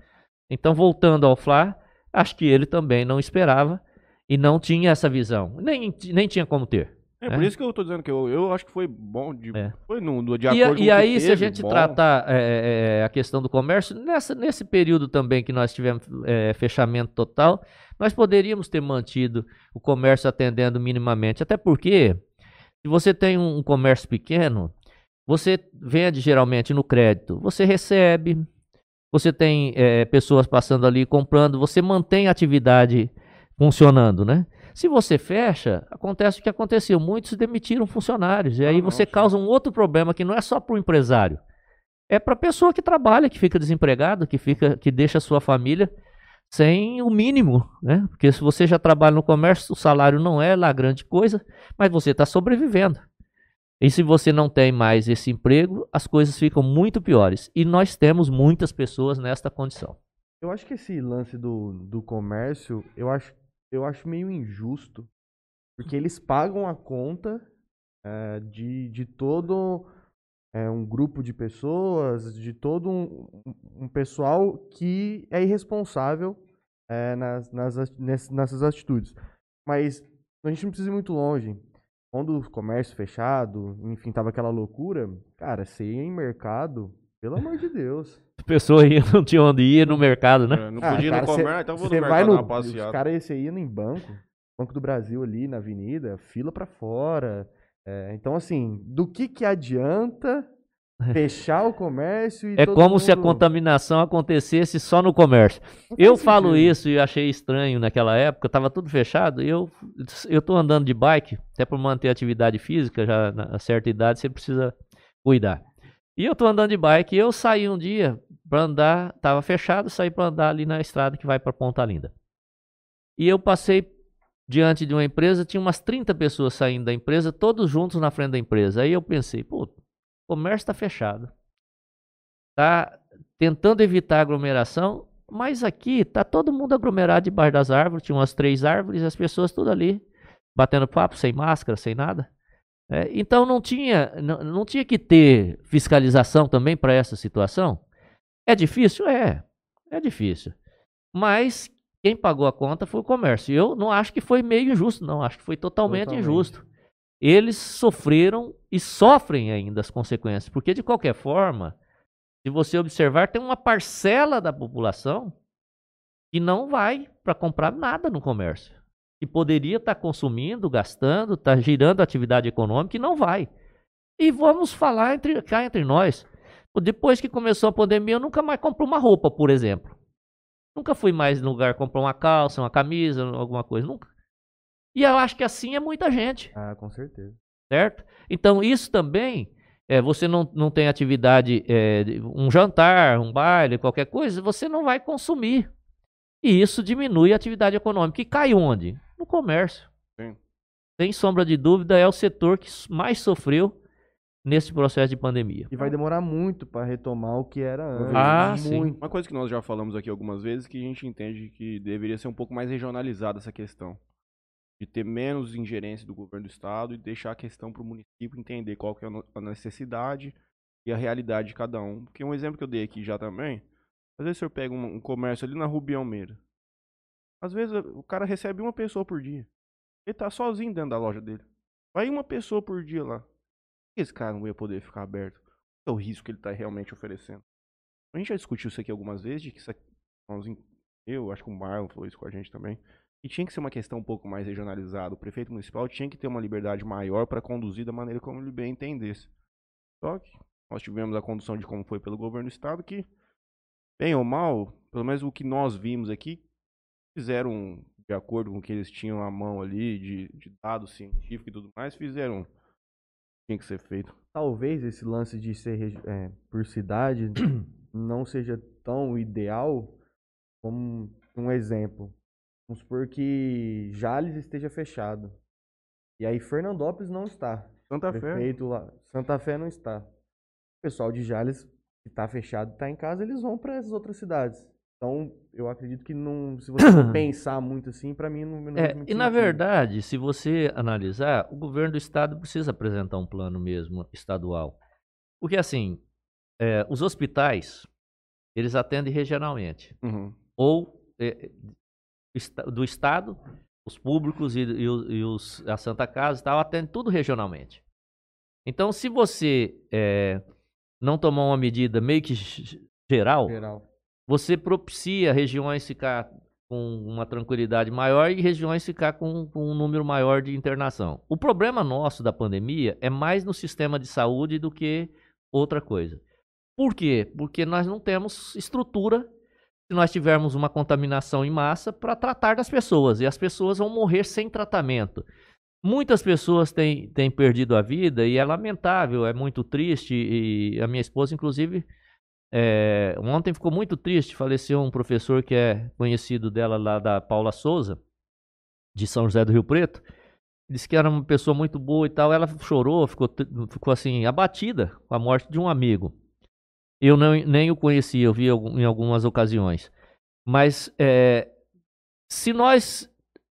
Então, voltando ao Flá, acho que ele também não esperava e não tinha essa visão. Nem, nem tinha como ter. É, por é. isso que eu estou dizendo que eu, eu acho que foi bom, de, é. foi no, no, de acordo e, com E aí, se a gente bom. tratar é, é, é, a questão do comércio, nessa, nesse período também que nós tivemos é, fechamento total, nós poderíamos ter mantido o comércio atendendo minimamente. Até porque, se você tem um comércio pequeno, você vende geralmente no crédito, você recebe, você tem pessoas passando ali comprando, você mantém a atividade funcionando, né? Se você fecha, acontece o que aconteceu. Muitos demitiram funcionários. E aí ah, você causa um outro problema que não é só para o empresário. É para a pessoa que trabalha, que fica desempregado, que, fica, que deixa a sua família sem o mínimo, né? Porque se você já trabalha no comércio, o salário não é lá grande coisa, mas você está sobrevivendo. E se você não tem mais esse emprego, as coisas ficam muito piores. E nós temos muitas pessoas nesta condição. Eu acho que esse lance do, do comércio, eu acho eu acho meio injusto, porque eles pagam a conta é, de, de todo é, um grupo de pessoas, de todo um, um pessoal que é irresponsável é, nas, nas, nessas atitudes. Mas a gente não precisa ir muito longe. Quando o comércio fechado, enfim, tava aquela loucura, cara, você ia em mercado, pelo amor de Deus. A pessoa ia, não tinha onde ir no mercado, né? É, não podia ah, ir no comércio, então vou no mercado vai no, dar passeada. Os caras iam em banco, Banco do Brasil ali na avenida, fila para fora. É, então, assim, do que que adianta fechar o comércio e É como mundo... se a contaminação acontecesse só no comércio. Eu falo sentido. isso e achei estranho naquela época, estava tudo fechado. Eu eu tô andando de bike, até para manter a atividade física, já na certa idade você precisa cuidar. E eu tô andando de bike e eu saí um dia para andar, tava fechado, saí para andar ali na estrada que vai para Ponta Linda. E eu passei diante de uma empresa, tinha umas 30 pessoas saindo da empresa, todos juntos na frente da empresa. Aí eu pensei, pô, comércio está fechado. Tá tentando evitar aglomeração, mas aqui tá todo mundo aglomerado debaixo das árvores, tinha umas três árvores, as pessoas tudo ali batendo papo, sem máscara, sem nada. É, então não tinha, não, não tinha que ter fiscalização também para essa situação? É difícil? É, é difícil. Mas quem pagou a conta foi o comércio. Eu não acho que foi meio injusto, não. Acho que foi totalmente, totalmente. injusto. Eles sofreram e sofrem ainda as consequências, porque de qualquer forma, se você observar, tem uma parcela da população que não vai para comprar nada no comércio que poderia estar tá consumindo, gastando, estar tá girando a atividade econômica e não vai. E vamos falar entre, cá entre nós. Depois que começou a pandemia, eu nunca mais comprei uma roupa, por exemplo. Nunca fui mais no lugar comprar uma calça, uma camisa, alguma coisa. Nunca. E eu acho que assim é muita gente. Ah, com certeza. Certo? Então, isso também, é, você não, não tem atividade, é, um jantar, um baile, qualquer coisa, você não vai consumir. E isso diminui a atividade econômica. E cai onde? No comércio. Sim. Sem sombra de dúvida, é o setor que mais sofreu nesse processo de pandemia. E vai demorar muito para retomar o que era antes. Ah, muito. sim. Uma coisa que nós já falamos aqui algumas vezes que a gente entende que deveria ser um pouco mais regionalizada essa questão. De ter menos ingerência do governo do estado e deixar a questão para o município entender qual que é a necessidade e a realidade de cada um. Porque um exemplo que eu dei aqui já também, às vezes o senhor pega um, um comércio ali na Rubi Almeida. Às vezes o cara recebe uma pessoa por dia. Ele tá sozinho dentro da loja dele. Vai uma pessoa por dia lá. Esse cara não ia poder ficar aberto. Qual é o risco que ele está realmente oferecendo? A gente já discutiu isso aqui algumas vezes, de que isso aqui, eu acho que o Marlon falou isso com a gente também, e tinha que ser uma questão um pouco mais regionalizada. O prefeito municipal tinha que ter uma liberdade maior para conduzir da maneira como ele bem entendesse. Só que nós tivemos a condução de como foi pelo governo do estado, que, bem ou mal, pelo menos o que nós vimos aqui, fizeram de acordo com o que eles tinham à mão ali, de, de dados científicos e tudo mais, fizeram tinha que ser feito. Talvez esse lance de ser é, por cidade não seja tão ideal como um exemplo. Vamos supor que Jales esteja fechado. E aí Fernandópolis não está. Santa Fé. lá. Santa Fé não está. O pessoal de Jales que está fechado, está em casa, eles vão para essas outras cidades. Então, eu acredito que não, se você pensar muito assim, para mim não, não é, E sentido. na verdade, se você analisar, o governo do estado precisa apresentar um plano mesmo estadual. Porque assim, é, os hospitais, eles atendem regionalmente. Uhum. Ou é, do estado, os públicos e, e, e os, a Santa Casa e tal, atendem tudo regionalmente. Então, se você é, não tomar uma medida meio que geral, geral você propicia regiões ficar com uma tranquilidade maior e regiões ficar com, com, um número maior de internação. O problema nosso da pandemia é mais no sistema de saúde do que outra coisa. Por quê? Porque nós não temos estrutura se nós tivermos uma contaminação em massa para tratar das pessoas e as pessoas vão morrer sem tratamento. Muitas pessoas têm, têm perdido a vida e é lamentável, é muito triste e a minha esposa, inclusive, é, ontem ficou muito triste, faleceu um professor que é conhecido dela lá da Paula Souza, de São José do Rio Preto. Disse que era uma pessoa muito boa e tal. Ela chorou, ficou, ficou assim, abatida com a morte de um amigo. Eu não, nem o conhecia, eu vi em algumas ocasiões. Mas é, se nós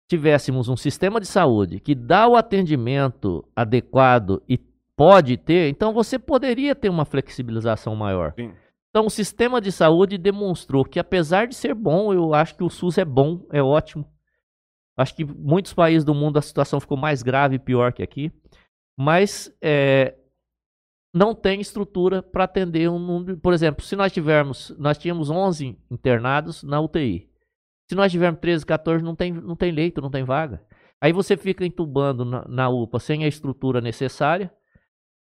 tivéssemos um sistema de saúde que dá o atendimento adequado e pode ter, então você poderia ter uma flexibilização maior. Sim. Então, o sistema de saúde demonstrou que, apesar de ser bom, eu acho que o SUS é bom, é ótimo. Acho que muitos países do mundo a situação ficou mais grave e pior que aqui. Mas é, não tem estrutura para atender um número. Por exemplo, se nós tivermos, nós tínhamos 11 internados na UTI. Se nós tivermos 13, 14, não tem, não tem leito, não tem vaga. Aí você fica entubando na, na UPA sem a estrutura necessária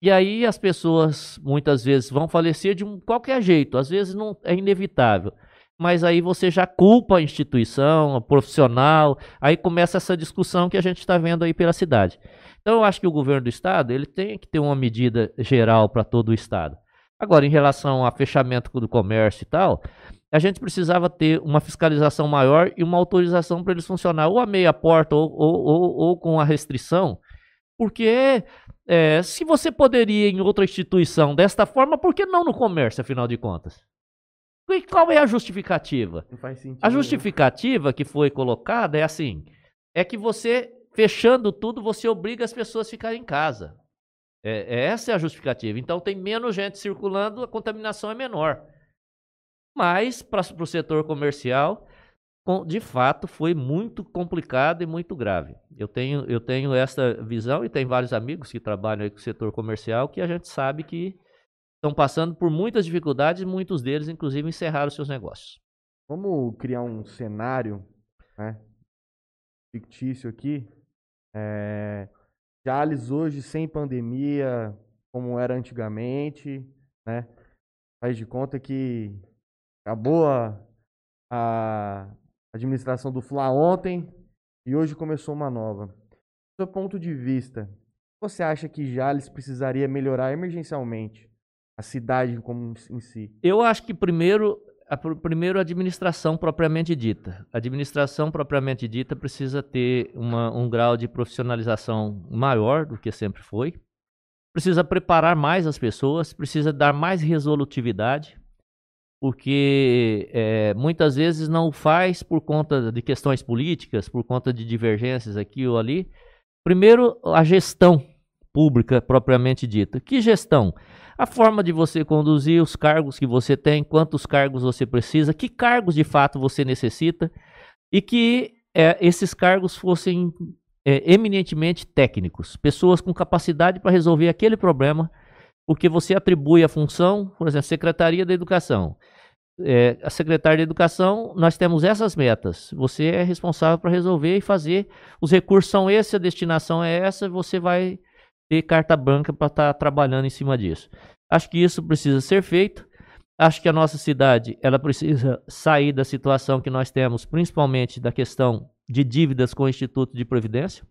e aí as pessoas muitas vezes vão falecer de um qualquer jeito, às vezes não é inevitável. Mas aí você já culpa a instituição, o profissional, aí começa essa discussão que a gente está vendo aí pela cidade. Então eu acho que o governo do estado ele tem que ter uma medida geral para todo o estado. Agora, em relação a fechamento do comércio e tal, a gente precisava ter uma fiscalização maior e uma autorização para eles funcionar ou a meia porta ou, ou, ou, ou com a restrição, porque é, se você poderia em outra instituição desta forma, por que não no comércio, afinal de contas? E qual é a justificativa? Não faz sentido. A justificativa que foi colocada é assim: é que você, fechando tudo, você obriga as pessoas a ficarem em casa. É, é essa é a justificativa. Então tem menos gente circulando, a contaminação é menor. Mas, para o setor comercial, de fato foi muito complicado e muito grave. Eu tenho, eu tenho essa visão e tem vários amigos que trabalham com o setor comercial que a gente sabe que estão passando por muitas dificuldades muitos deles, inclusive, encerraram seus negócios. Vamos criar um cenário né, fictício aqui. É, Jales hoje sem pandemia, como era antigamente, né? Faz de conta que acabou a, a administração do Fla ontem e hoje começou uma nova. Do seu ponto de vista, você acha que Jales precisaria melhorar emergencialmente a cidade como em si? Eu acho que primeiro a primeiro a administração propriamente dita. A administração propriamente dita precisa ter uma, um grau de profissionalização maior do que sempre foi. Precisa preparar mais as pessoas, precisa dar mais resolutividade porque é, muitas vezes não faz por conta de questões políticas, por conta de divergências aqui ou ali. Primeiro, a gestão pública propriamente dita. Que gestão? A forma de você conduzir os cargos que você tem, quantos cargos você precisa, que cargos de fato você necessita e que é, esses cargos fossem é, eminentemente técnicos, pessoas com capacidade para resolver aquele problema, porque você atribui a função, por exemplo, Secretaria da Educação. É, a secretária de Educação, nós temos essas metas. Você é responsável para resolver e fazer. Os recursos são esses, a destinação é essa, você vai ter carta branca para estar tá trabalhando em cima disso. Acho que isso precisa ser feito. Acho que a nossa cidade ela precisa sair da situação que nós temos, principalmente da questão de dívidas com o Instituto de Previdência.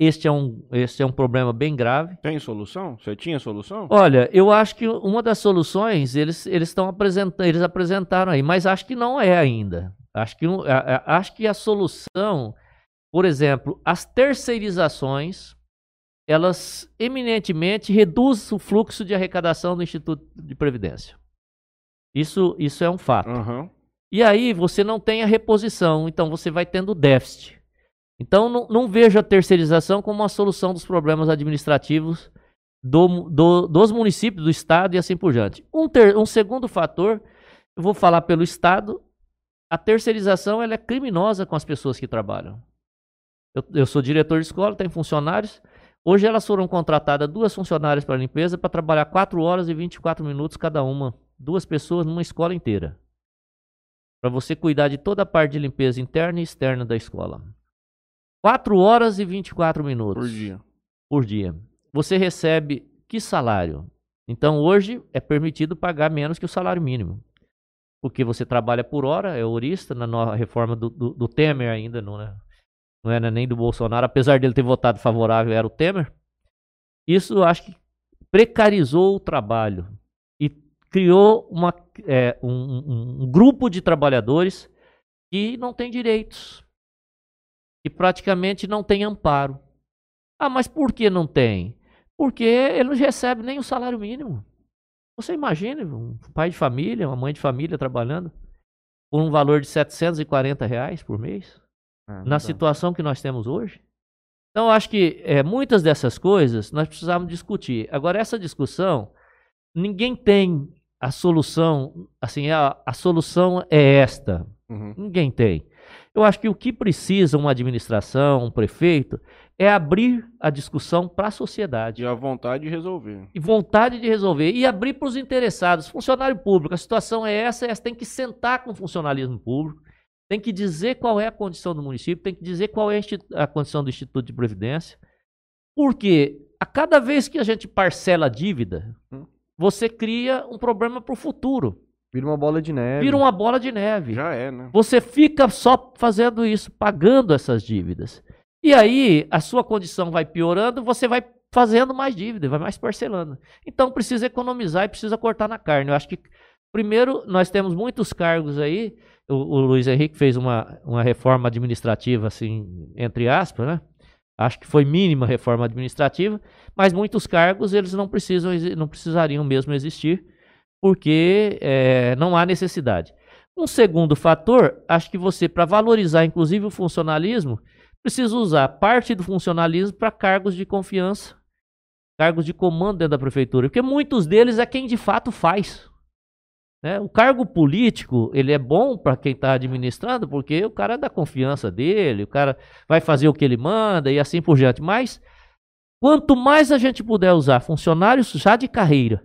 Este é um, este é um problema bem grave. Tem solução? Você tinha solução? Olha, eu acho que uma das soluções eles eles estão apresentando, eles apresentaram aí, mas acho que não é ainda. Acho que, acho que a solução, por exemplo, as terceirizações elas eminentemente reduzem o fluxo de arrecadação do Instituto de Previdência. Isso, isso é um fato. Uhum. E aí você não tem a reposição, então você vai tendo déficit. Então não, não vejo a terceirização como uma solução dos problemas administrativos do, do, dos municípios, do Estado e assim por diante. Um, ter, um segundo fator, eu vou falar pelo Estado, a terceirização ela é criminosa com as pessoas que trabalham. Eu, eu sou diretor de escola, tenho funcionários, Hoje elas foram contratadas duas funcionárias para limpeza para trabalhar 4 horas e 24 minutos cada uma. Duas pessoas numa escola inteira. Para você cuidar de toda a parte de limpeza interna e externa da escola. 4 horas e 24 minutos. Por dia. Por dia. Você recebe que salário? Então hoje é permitido pagar menos que o salário mínimo. Porque você trabalha por hora, é horista, na nova reforma do, do, do Temer ainda, não, né? Não era nem do Bolsonaro, apesar dele ter votado favorável, era o Temer. Isso acho que precarizou o trabalho e criou uma, é, um, um, um grupo de trabalhadores que não tem direitos e praticamente não tem amparo. Ah, mas por que não tem? Porque ele não recebe nem o salário mínimo. Você imagina um pai de família, uma mãe de família trabalhando por um valor de 740 reais por mês? Ah, na situação que nós temos hoje. Então, acho que é, muitas dessas coisas nós precisamos discutir. Agora, essa discussão, ninguém tem a solução, assim, a, a solução é esta. Uhum. Ninguém tem. Eu acho que o que precisa uma administração, um prefeito, é abrir a discussão para a sociedade. E a vontade de resolver. E vontade de resolver. E abrir para os interessados. Funcionário público, a situação é essa, essa tem que sentar com o funcionalismo público tem que dizer qual é a condição do município, tem que dizer qual é a condição do Instituto de Previdência. Porque a cada vez que a gente parcela a dívida, hum. você cria um problema para o futuro. Vira uma bola de neve. Vira uma bola de neve. Já é, né? Você fica só fazendo isso, pagando essas dívidas. E aí a sua condição vai piorando, você vai fazendo mais dívida, vai mais parcelando. Então precisa economizar e precisa cortar na carne. Eu acho que primeiro nós temos muitos cargos aí o, o Luiz Henrique fez uma, uma reforma administrativa, assim, entre aspas, né? Acho que foi mínima reforma administrativa, mas muitos cargos eles não precisam, não precisariam mesmo existir, porque é, não há necessidade. Um segundo fator, acho que você, para valorizar inclusive o funcionalismo, precisa usar parte do funcionalismo para cargos de confiança, cargos de comando dentro da prefeitura, porque muitos deles é quem de fato faz. Né? O cargo político, ele é bom para quem está administrando, porque o cara da confiança dele, o cara vai fazer o que ele manda e assim por diante. Mas, quanto mais a gente puder usar funcionários já de carreira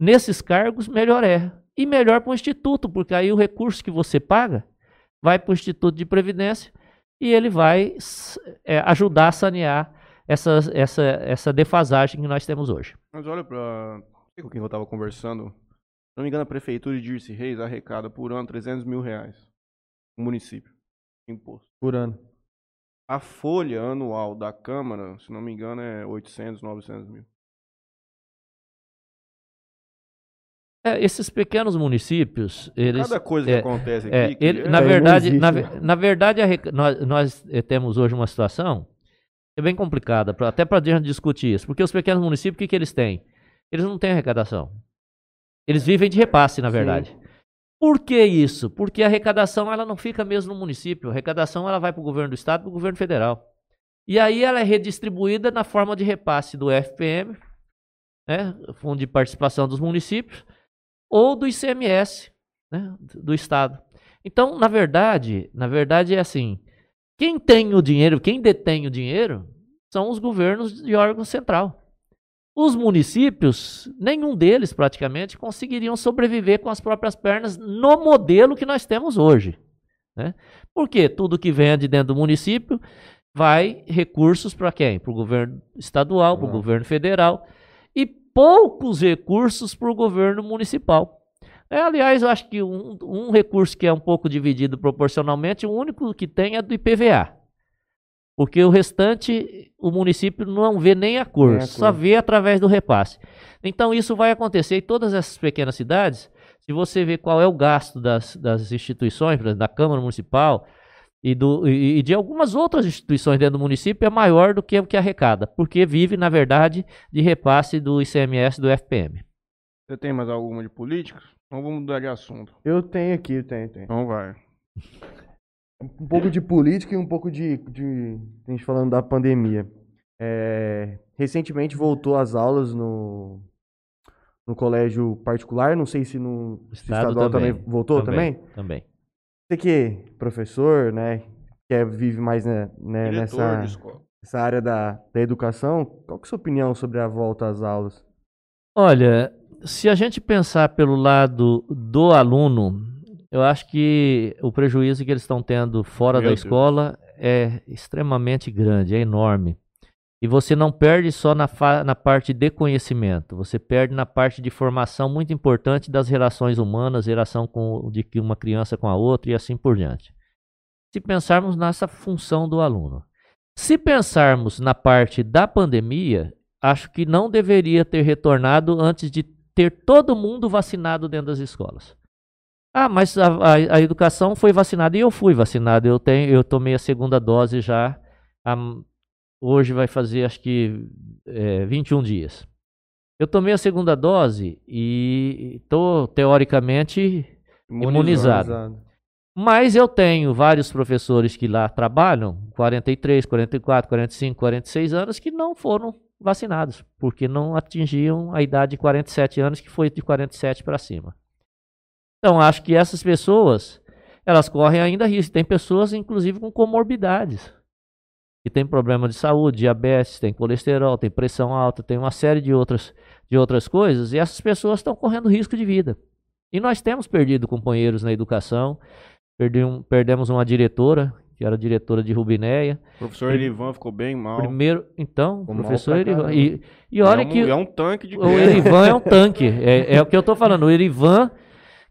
nesses cargos, melhor é. E melhor para o Instituto, porque aí o recurso que você paga vai para o Instituto de Previdência e ele vai é, ajudar a sanear essa, essa, essa defasagem que nós temos hoje. Mas olha para com quem eu estava conversando não me engano, a prefeitura de Dirce Reis arrecada por ano 300 mil reais. O município. Imposto. Por ano. A folha anual da Câmara, se não me engano, é 800, 900 mil. É, esses pequenos municípios, eles... Cada coisa que é, acontece é, aqui... ele, na, verdade, na, na, verdade, nós, nós, temos hoje uma situação é bem complicada, pra, até para a gente discutir isso. Porque os pequenos municípios, o que, que eles têm? Eles não têm arrecadação. Eles vivem de repasse, na verdade. Sim. Por que isso? Porque a arrecadação ela não fica mesmo no município, a arrecadação ela vai para o governo do estado e para o governo federal. E aí ela é redistribuída na forma de repasse do FPM, né, Fundo de Participação dos Municípios, ou do ICMS, né, do estado. Então, na verdade, na verdade é assim, quem tem o dinheiro, quem detém o dinheiro, são os governos de órgão central. Os municípios, nenhum deles praticamente conseguiriam sobreviver com as próprias pernas no modelo que nós temos hoje. Né? Porque tudo que vem de dentro do município vai recursos para quem? Para o governo estadual, para o governo federal e poucos recursos para o governo municipal. É, aliás, eu acho que um, um recurso que é um pouco dividido proporcionalmente, o único que tem é do IPVA. Porque o restante, o município não vê nem a cor, nem a cor, só vê através do repasse. Então isso vai acontecer em todas essas pequenas cidades. Se você vê qual é o gasto das, das instituições, da Câmara Municipal e, do, e, e, de algumas outras instituições dentro do município, é maior do que o que arrecada, porque vive, na verdade, de repasse do ICMS do FPM. Você tem mais alguma de políticos? Então vamos mudar de assunto. Eu tenho aqui, tenho, tenho. Então vai um pouco de política e um pouco de, de a gente falando da pandemia. É, recentemente voltou às aulas no, no colégio particular, não sei se no Estado estadual também, também voltou também, também. Também. Você que é professor, né, que é, vive mais né, né nessa, nessa área da, da educação, qual que é a sua opinião sobre a volta às aulas? Olha, se a gente pensar pelo lado do aluno, eu acho que o prejuízo que eles estão tendo fora Meu da escola Deus. é extremamente grande, é enorme. E você não perde só na, na parte de conhecimento, você perde na parte de formação muito importante das relações humanas, relação com, de uma criança com a outra e assim por diante. Se pensarmos nessa função do aluno. Se pensarmos na parte da pandemia, acho que não deveria ter retornado antes de ter todo mundo vacinado dentro das escolas. Ah, mas a, a, a, educação foi vacinada e eu fui vacinado. Eu tenho, eu tomei a segunda dose já. A, hoje vai fazer acho que é, 21 dias. Eu tomei a segunda dose e estou teoricamente imunizado. imunizado. Mas eu tenho vários professores que lá trabalham, 43, 44, 45, 46 anos, que não foram vacinados, porque não atingiam a idade de 47 anos, que foi de 47 para cima. Então, acho que essas pessoas, elas correm ainda risco. Tem pessoas, inclusive, com comorbidades. Que tem problema de saúde, diabetes, tem colesterol, tem pressão alta, tem uma série de outras, de outras coisas. E essas pessoas estão correndo risco de vida. E nós temos perdido companheiros na educação. Perdemos, perdemos uma diretora, que era diretora de Rubinéia. O professor Erivan ficou bem mal. Primeiro, então, ficou professor Erivan. E, e olha é um, que. É um tanque de O Erivan é um tanque. É, é o que eu estou falando. O Erivan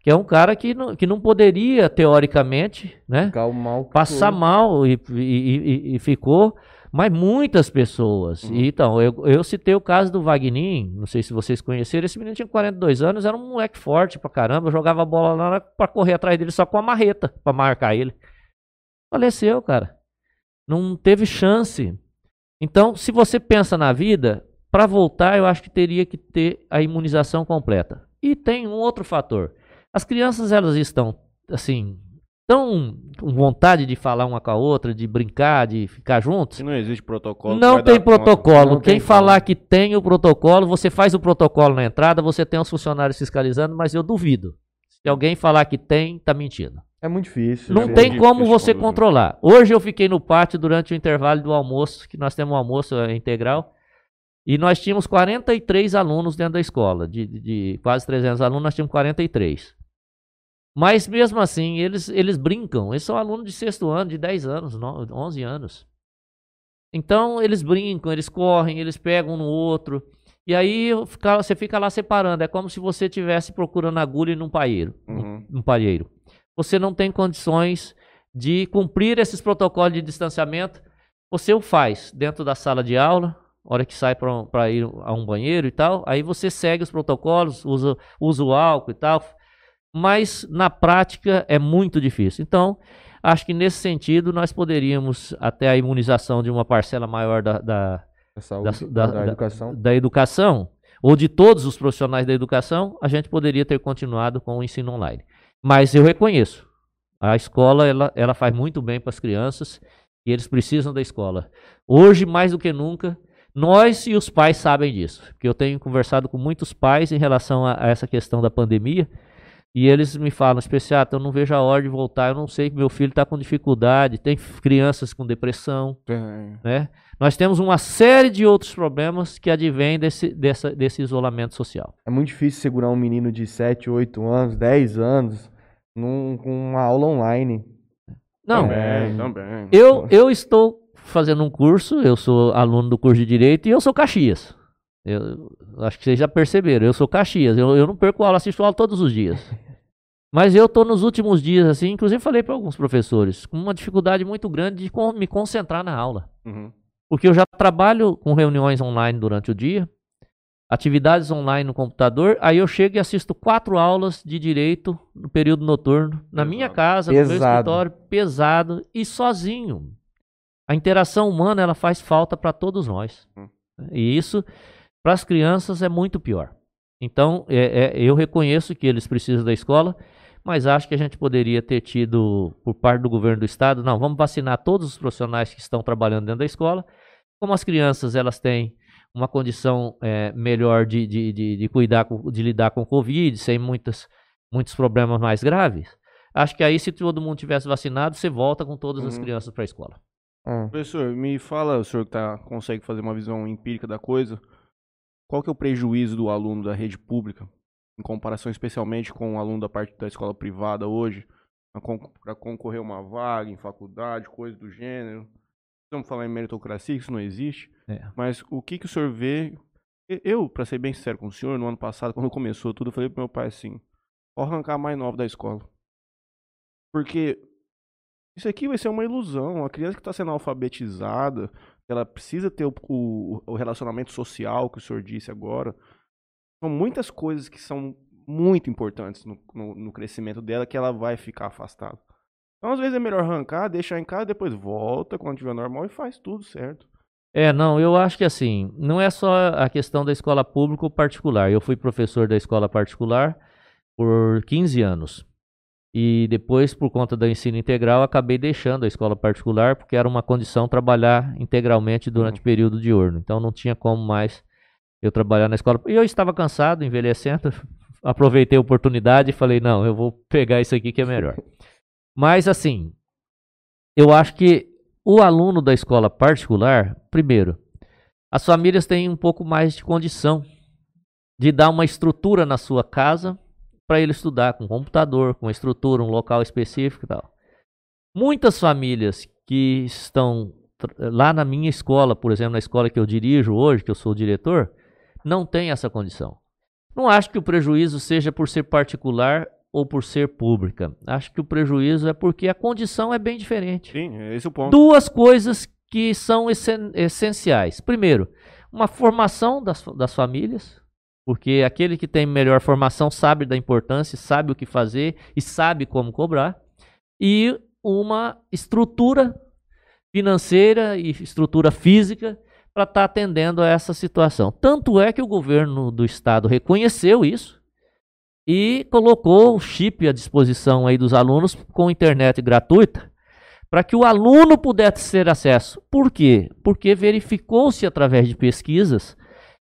que é um cara que não, que não poderia, teoricamente, né, mal passar mal e, e, e, ficou, mas muitas pessoas. Uhum. Então, eu, eu citei o caso do Wagner, não sei se vocês conheceram, esse menino tinha 42 anos, era um moleque forte pra caramba, jogava bola lá pra correr atrás dele só com a marreta, pra marcar ele. Faleceu, cara. Não teve chance. Então, se você pensa na vida, para voltar, eu acho que teria que ter a imunização completa. E tem um outro fator. As crianças elas estão assim tão com vontade de falar uma com a outra, de brincar, de ficar juntos. Se não existe protocolo. Não tem protocolo. Não Quem tem falar que tem o protocolo, você faz o protocolo na entrada, você tem os funcionários fiscalizando, mas eu duvido. Se alguém falar que tem, tá mentindo. É muito difícil. Não é tem como você controlar. Hoje eu fiquei no pátio durante o intervalo do almoço, que nós temos um almoço é, integral. E nós tínhamos 43 alunos dentro da escola. De, de, de quase 300 alunos, nós tínhamos 43. Mas mesmo assim, eles, eles brincam. Eles são alunos de sexto ano, de 10 anos, 11 anos. Então, eles brincam, eles correm, eles pegam um no outro. E aí você fica lá separando. É como se você estivesse procurando agulha num paeiro. Uhum. Num palheiro. Você não tem condições de cumprir esses protocolos de distanciamento. Você o faz dentro da sala de aula, hora que sai para ir a um banheiro e tal. Aí você segue os protocolos, usa, usa o álcool e tal mas na prática é muito difícil. Então, acho que nesse sentido nós poderíamos, até a imunização de uma parcela maior da, da, saúde, da, da, da educação. da educação, ou de todos os profissionais da educação, a gente poderia ter continuado com o ensino online. Mas eu reconheço, a escola ela, ela faz muito bem para as crianças e eles precisam da escola. Hoje, mais do que nunca, nós e os pais sabem disso, porque eu tenho conversado com muitos pais em relação a, a essa questão da pandemia e eles me falam, especial, eu não vejo a hora de voltar, eu não sei que meu filho está com dificuldade, tem crianças com depressão, É. né? Nós temos uma série de outros problemas que advêm desse, dessa, desse isolamento social. É muito difícil segurar um menino de 7, 8 anos, 10 anos, num, com uma aula online. Não, É. Também, também. eu, eu estou fazendo um curso, eu sou aluno do curso de Direito e eu sou Caxias. Eu, acho que vocês já perceberam, eu sou Caxias, eu, eu não perco aula, assisto aula todos os dias. Mas eu estou nos últimos dias, assim, inclusive falei para alguns professores, com uma dificuldade muito grande de me concentrar na aula. Uhum. Porque eu já trabalho com reuniões online durante o dia, atividades online no computador, aí eu chego e assisto quatro aulas de direito no período noturno, na Pesado. minha casa, no meu Pesado. escritório, pesado e sozinho. A interação humana ela faz falta para todos nós. Hum. E isso, para as crianças, é muito pior. Então, é- é, eu reconheço que eles precisam da escola, mas acho que a gente poderia ter tido, por parte do governo do estado, não, vamos vacinar todos os profissionais que estão trabalhando dentro da escola. Como as crianças elas têm uma condição é, melhor de, de, de, de cuidar, com, de lidar com o Covid, sem muitas, muitos problemas mais graves, acho que aí, se todo mundo tivesse vacinado, você volta com todas as Uhum. crianças para a escola. Ah, Professor, me fala, o senhor que tá, consegue fazer uma visão empírica da coisa, qual que é o prejuízo do aluno da rede pública, em comparação especialmente com o aluno da parte da escola privada hoje, para concorrer a uma vaga em faculdade, coisa do gênero? Estamos falando em meritocracia, que isso não existe, É. mas o que, que o senhor vê... Eu, para ser bem sincero com o senhor, no ano passado, quando começou tudo, eu falei pro meu pai assim, pode arrancar mais nova da escola. Porque isso aqui vai ser uma ilusão. A criança que está sendo alfabetizada, ela precisa ter o, o- o relacionamento social que o senhor disse agora. São muitas coisas que são muito importantes no, no- no crescimento dela que ela vai ficar afastada. Então, às vezes, é melhor arrancar, deixar em casa, depois volta quando tiver normal e faz tudo certo. É, não, eu acho que assim, não é só a questão da escola pública ou particular. Eu fui professor da escola particular por 15 anos. E depois, por conta do ensino integral, acabei deixando a escola particular, porque era uma condição trabalhar integralmente durante Uhum. o período diurno. Então não tinha como mais eu trabalhar na escola. E eu estava cansado, envelhecendo, aproveitei a oportunidade e falei, não, eu vou pegar isso aqui que é melhor. Mas assim, eu acho que o aluno da escola particular, primeiro, as famílias têm um pouco mais de condição de dar uma estrutura na sua casa para ele estudar com computador, com estrutura, um local específico e tal. Muitas famílias que estão lá na minha escola, por exemplo, na escola que eu dirijo hoje, que eu sou o diretor, não têm essa condição. Não acho que o prejuízo seja por ser particular ou por ser pública. Acho que o prejuízo é porque a condição é bem diferente Sim, é esse o ponto. duas coisas que são essen- essenciais. Primeiro, uma formação das, das famílias, porque aquele que tem melhor formação sabe da importância, sabe o que fazer e sabe como cobrar. E uma estrutura financeira e estrutura física para estar atendendo a essa situação. Tanto é que o governo do estado reconheceu isso e colocou o chip à disposição aí dos alunos com internet gratuita para que o aluno pudesse ter acesso. Por quê? Porque verificou-se através de pesquisas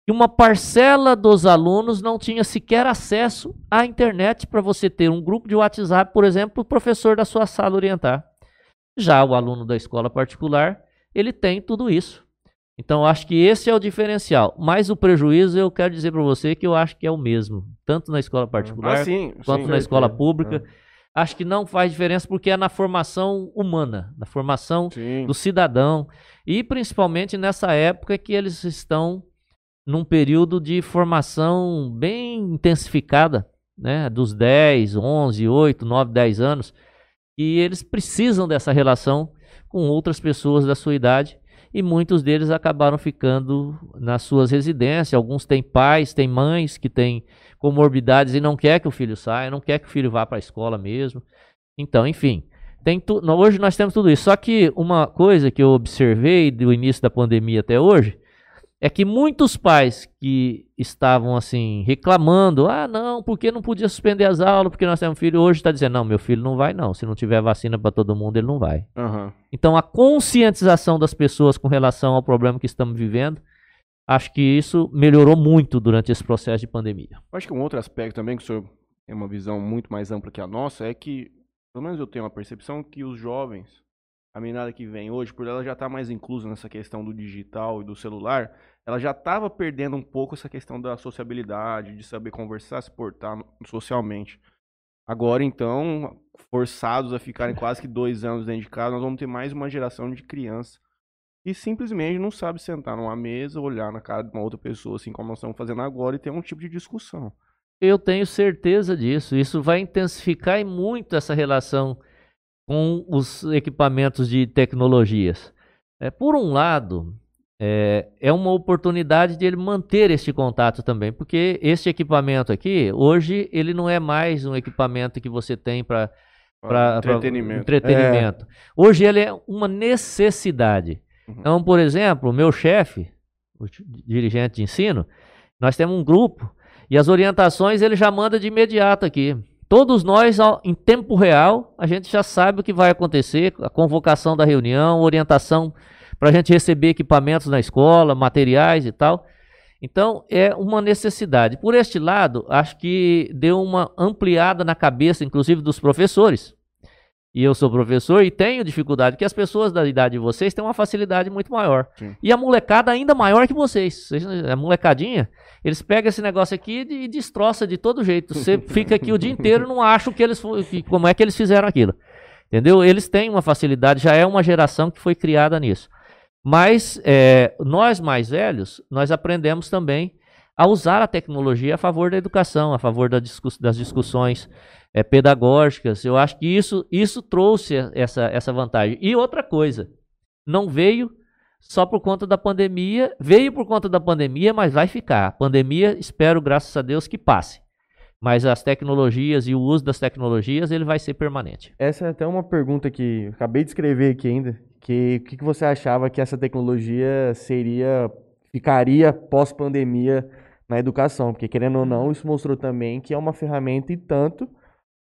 que uma parcela dos alunos não tinha sequer acesso à internet para você ter um grupo de WhatsApp, por exemplo, o professor da sua sala orientar. Já o aluno da escola particular, ele tem tudo isso. Então, acho que esse é o diferencial. Mas o prejuízo, eu quero dizer para você que eu acho que é o mesmo, tanto na escola particular Ah, sim, quanto sim. na escola pública. Acho que não faz diferença porque é na formação humana, na formação Sim. do cidadão e principalmente nessa época que eles estão num período de formação bem intensificada, né, dos 10, 11, 8, 9, 10 anos, e eles precisam dessa relação com outras pessoas da sua idade e muitos deles acabaram ficando nas suas residências. Alguns têm pais, têm mães que têm comorbidades e não quer que o filho saia, não quer que o filho vá para a escola mesmo. Então, enfim, tem tu... hoje nós temos tudo isso. Só que uma coisa que eu observei do início da pandemia até hoje é que muitos pais que estavam assim reclamando, ah, não, porque não podia suspender as aulas, porque nós temos filho, hoje está dizendo, não, meu filho não vai não, se não tiver vacina para todo mundo, ele não vai. Aham. Então a conscientização das pessoas com relação ao problema que estamos vivendo, acho que isso melhorou muito durante esse processo de pandemia. Acho que um outro aspecto também, que o senhor tem uma visão muito mais ampla que a nossa, é que, pelo menos eu tenho uma percepção que os jovens, a meninada que vem hoje, por ela já estar mais inclusa nessa questão do digital e do celular, ela já estava perdendo um pouco essa questão da sociabilidade, de saber conversar, se portar socialmente. Agora, então, forçados a ficarem quase que dois anos dentro de casa, nós vamos ter mais uma geração de crianças que simplesmente não sabe sentar numa mesa, olhar na cara de uma outra pessoa, assim como nós estamos fazendo agora, e ter um tipo de discussão. Eu tenho certeza disso. Isso vai intensificar muito essa relação com os equipamentos de tecnologias. É, por um lado, é, é uma oportunidade de ele manter este contato também, porque este equipamento aqui, hoje, ele não é mais um equipamento que você tem para para entretenimento. entretenimento. Hoje ele é uma necessidade. Uhum. Então, por exemplo, meu chefe, o di- dirigente de ensino, nós temos um grupo e as orientações ele já manda de imediato aqui. Todos nós, em tempo real, a gente já sabe o que vai acontecer, a convocação da reunião, orientação para a gente receber equipamentos na escola, materiais e tal. Então, é uma necessidade. Por este lado, acho que deu uma ampliada na cabeça, inclusive dos professores. E eu sou professor e tenho dificuldade, porque as pessoas da idade de vocês têm uma facilidade muito maior. Sim. E a molecada ainda maior que vocês. A molecadinha, eles pegam esse negócio aqui e e destroça de todo jeito. Você fica aqui o dia inteiro e não acha o que eles, que- como é que eles fizeram aquilo. Entendeu? Eles têm uma facilidade, já é uma geração que foi criada nisso. Mas é, nós mais velhos, nós aprendemos também a usar a tecnologia a favor da educação, a favor da discuss- das discussões é, pedagógicas. Eu acho que isso, isso trouxe essa, essa vantagem. E outra coisa, não veio só por conta da pandemia, veio por conta da pandemia, mas vai ficar. A pandemia, espero, graças a Deus, que passe. Mas as tecnologias e o uso das tecnologias, ele vai ser permanente. Essa é até uma pergunta que acabei de escrever aqui ainda. Que o que, que você achava que essa tecnologia seria, ficaria pós-pandemia na educação? Porque querendo ou não, isso mostrou também que é uma ferramenta e tanto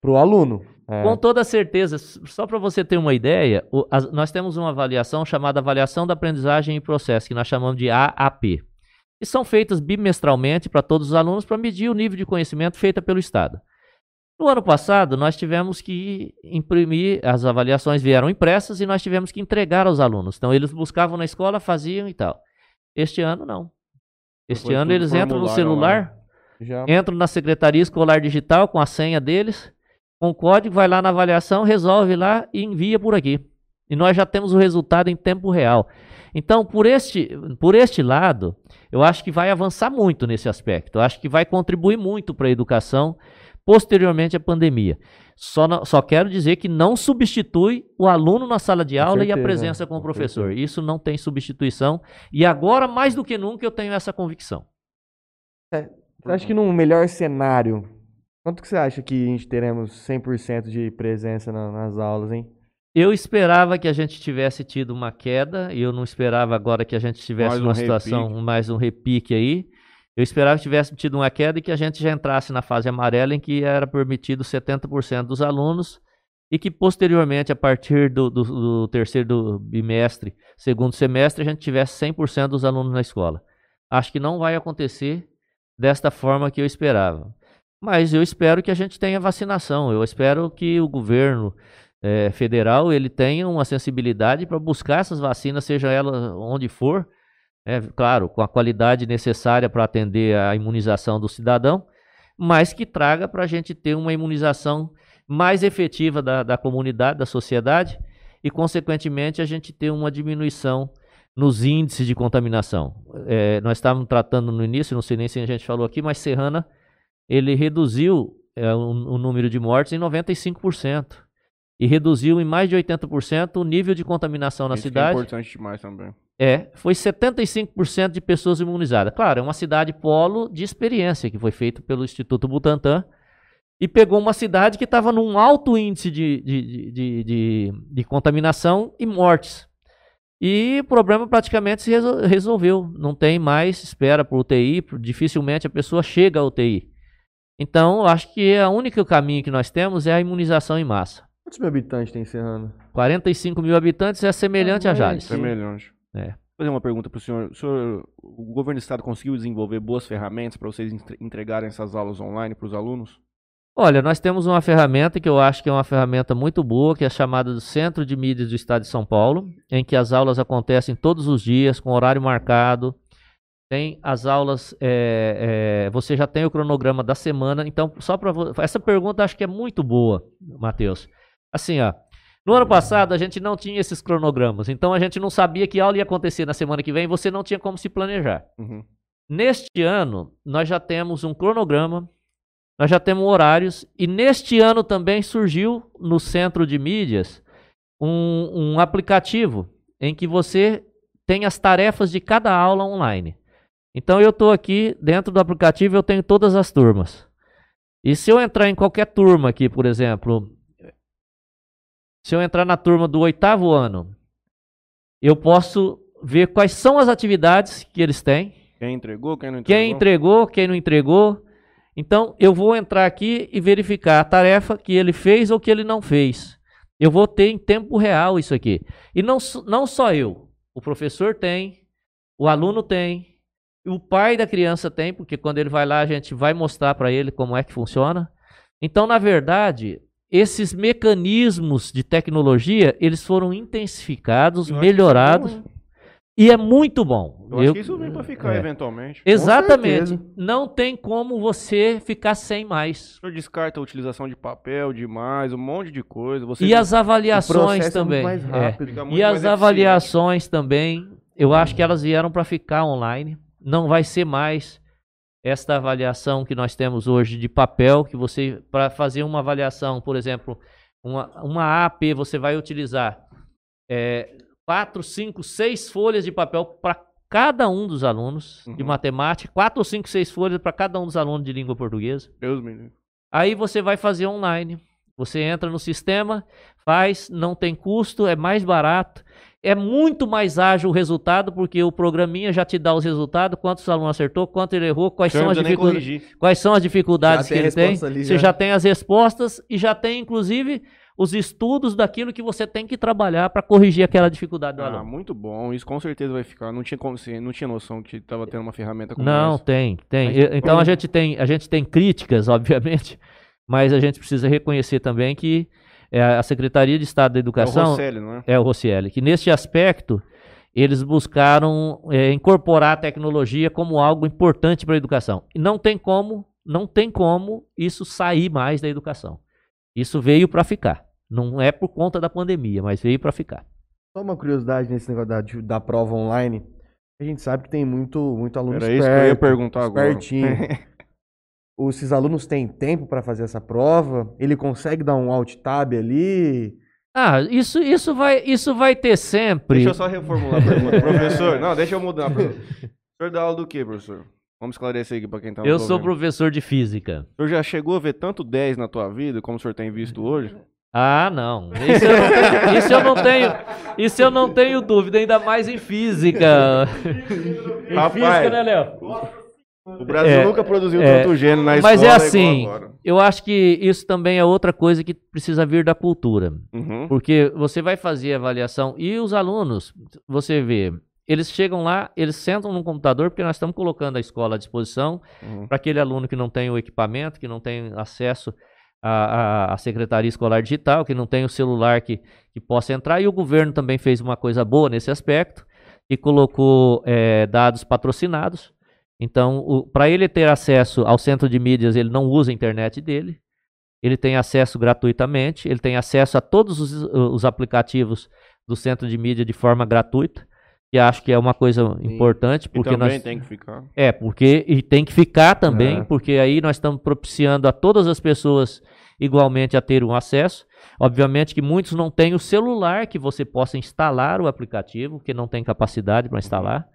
para o aluno. É, Com toda certeza, só para você ter uma ideia, o- nós temos uma avaliação chamada Avaliação da Aprendizagem e Processo, que nós chamamos de AAP. E são feitas bimestralmente para todos os alunos para medir o nível de conhecimento feita pelo Estado. No ano passado, nós tivemos que imprimir, as avaliações vieram impressas e nós tivemos que entregar aos alunos. Então, eles buscavam na escola, faziam e tal. Este ano, não. Este ano, eles entram no celular, entram na Secretaria Escolar Digital com a senha deles, com o código, vai lá na avaliação, resolve lá e envia por aqui. E nós já temos o resultado em tempo real. Então, por este, por este lado, eu acho que vai avançar muito nesse aspecto. Eu acho que vai contribuir muito para a educação posteriormente à pandemia. Só, não- só quero dizer que não substitui o aluno na sala de aula e a certeza, presença com o professor. certeza. Isso não tem substituição. E agora, mais do que nunca, eu tenho essa convicção. Você acha que num melhor cenário, quanto que você acha que a gente teremos 100% de presença na- nas aulas, hein? Eu esperava que a gente tivesse tido uma queda, e eu não esperava agora que a gente tivesse Mais um uma situação, mais um repique aí. Eu esperava que tivesse tido uma queda e que a gente já entrasse na fase amarela, em que era permitido 70% dos alunos, e que posteriormente, a partir do, do- do terceiro bimestre, segundo semestre, a gente tivesse 100% dos alunos na escola. Acho que não vai acontecer desta forma que eu esperava. Mas eu espero que a gente tenha vacinação. Eu espero que o governo eh, federal ele tenha uma sensibilidade para buscar essas vacinas, seja ela onde for, é, claro, com a qualidade necessária para atender a imunização do cidadão, mas que traga para a gente ter uma imunização mais efetiva da, da comunidade, da sociedade, e, consequentemente, a gente ter uma diminuição nos índices de contaminação. É, nós estávamos tratando no início, não sei nem se a gente falou aqui, mas Serrana ele reduziu é, o, o número de mortes em 95% e reduziu em mais de 80% o nível de contaminação na Isso É cidade. importante demais também. É, foi 75% de pessoas imunizadas. Claro, é uma cidade polo de experiência que foi feito pelo Instituto Butantan e pegou uma cidade que estava num alto índice de, de, de, de, de- contaminação e mortes. E o problema praticamente se resol- resolveu. Não tem mais espera por UTI, dificilmente a pessoa chega à UTI. Então, eu acho que a único caminho que nós temos é a imunização em massa. Quantos mil habitantes tem Serrano? 45 mil habitantes é semelhante a Jales. Semelhante. É. Vou fazer uma pergunta para o senhor. O governo do estado conseguiu desenvolver boas ferramentas para vocês entre- entregarem essas aulas online para os alunos? Olha, nós temos uma ferramenta que eu acho que é uma ferramenta muito boa, que é chamada do Centro de Mídias do Estado de São Paulo, em que as aulas acontecem todos os dias, com horário marcado. Tem as aulas, é, é, você já tem o cronograma da semana. Então, só para essa pergunta acho que é muito boa, Matheus. Assim, ó, no ano passado a gente não tinha esses cronogramas, então a gente não sabia que aula ia acontecer na semana que vem. Você não tinha como se planejar. Uhum. Neste ano, nós já temos um cronograma, nós já temos horários, e neste ano também surgiu no centro de mídias um, um aplicativo em que você tem as tarefas de cada aula online. Então eu estou aqui, dentro do aplicativo eu tenho todas as turmas. E se eu entrar em qualquer turma aqui, por exemplo, se eu entrar na turma do oitavo ano, eu posso ver quais são as atividades que eles têm, Quem entregou, quem não entregou? quem entregou, quem não entregou. Então, eu vou entrar aqui e verificar a tarefa que ele fez ou que ele não fez. Eu vou ter em tempo real isso aqui. E não, não só eu. O professor tem, o aluno tem, o pai da criança tem, porque quando ele vai lá, a gente vai mostrar para ele como é que funciona. Então, na verdade, esses mecanismos de tecnologia, eles foram intensificados, Eu é melhorados, bom, e é muito bom. Eu acho que isso vem para ficar é. eventualmente. Exatamente. Não tem como você ficar sem mais. O senhor descarta a utilização de papel demais, um monte de coisa. Você E as O avaliações processo é muito também. mais é. rápido. Fica muito E as eficiente. avaliações também, eu acho que elas vieram para ficar online. Não vai ser mais esta avaliação que nós temos hoje de papel, que você, para fazer uma avaliação, por exemplo, uma, uma AP, você vai utilizar é, quatro, cinco, seis folhas de papel para cada um dos alunos de Uhum. matemática, quatro, cinco, seis folhas para cada um dos alunos de língua portuguesa. Deus me livre. Aí você vai fazer online. Você entra no sistema, faz, não tem custo, é mais barato. É muito mais ágil o resultado, porque o programinha já te dá os resultados, quantos alunos acertou, quanto ele errou, quais, são as, corrigir. quais são as dificuldades Já que ele tem. ali, Você já. já tem as respostas e já tem, inclusive, os estudos daquilo que você tem que trabalhar para corrigir aquela dificuldade do Ah, aluno. muito bom. Isso com certeza vai ficar. Não tinha, não tinha noção que estava tendo uma ferramenta como Não, essa. tem, tem. Então a gente tem, a gente tem críticas, obviamente, mas a gente precisa reconhecer também que é, a Secretaria de Estado da É o Educação Rosselli, não é? é o Rocieli, que neste aspecto eles buscaram é, incorporar a tecnologia como algo importante para a educação. E não tem como, não tem como isso sair mais da educação. Isso veio para ficar. Não é por conta da pandemia, mas veio para ficar. Só uma curiosidade nesse negócio da, da prova online. A gente sabe que tem muito, muito aluno Era esperto, isso que eu ia perguntar agora. Os- Esses alunos têm tempo para fazer essa prova? Ele consegue dar um alt tab ali? Ah, isso, isso, vai, isso vai ter sempre. Deixa eu só reformular a pergunta. professor, não, deixa eu mudar a pergunta. O senhor dá aula do quê, professor? Vamos esclarecer aqui para quem tá nos Eu sou professor de física. O senhor já chegou a ver tanto 10 na tua vida, como o senhor tem visto hoje? Ah, não. Isso eu não tenho, isso eu não tenho, isso eu não tenho dúvida, ainda mais em física. em Rapaz, física, né, Léo? O Brasil É, nunca produziu é, tanto gênio na escola Mas é assim, eu acho que isso também é outra coisa que precisa vir da cultura. Uhum. Porque você vai fazer avaliação e os alunos, você vê, eles chegam lá, eles sentam no computador, porque nós estamos colocando a escola à disposição Uhum. para aquele aluno que não tem o equipamento, que não tem acesso à, à- à secretaria escolar digital, que não tem o celular que, que possa entrar. E o governo também fez uma coisa boa nesse aspecto e colocou eh, dados patrocinados. Então, para ele ter acesso ao centro de mídias, ele não usa a internet dele. Ele tem acesso gratuitamente, ele tem acesso a todos os, os aplicativos do centro de mídia de forma gratuita, que acho que é uma coisa importante, E porque também nós tem que ficar. é, porque e tem que ficar também, É. porque aí nós estamos propiciando a todas as pessoas igualmente a ter um acesso. Obviamente que muitos não têm o celular que você possa instalar o aplicativo, que não tem capacidade para instalar.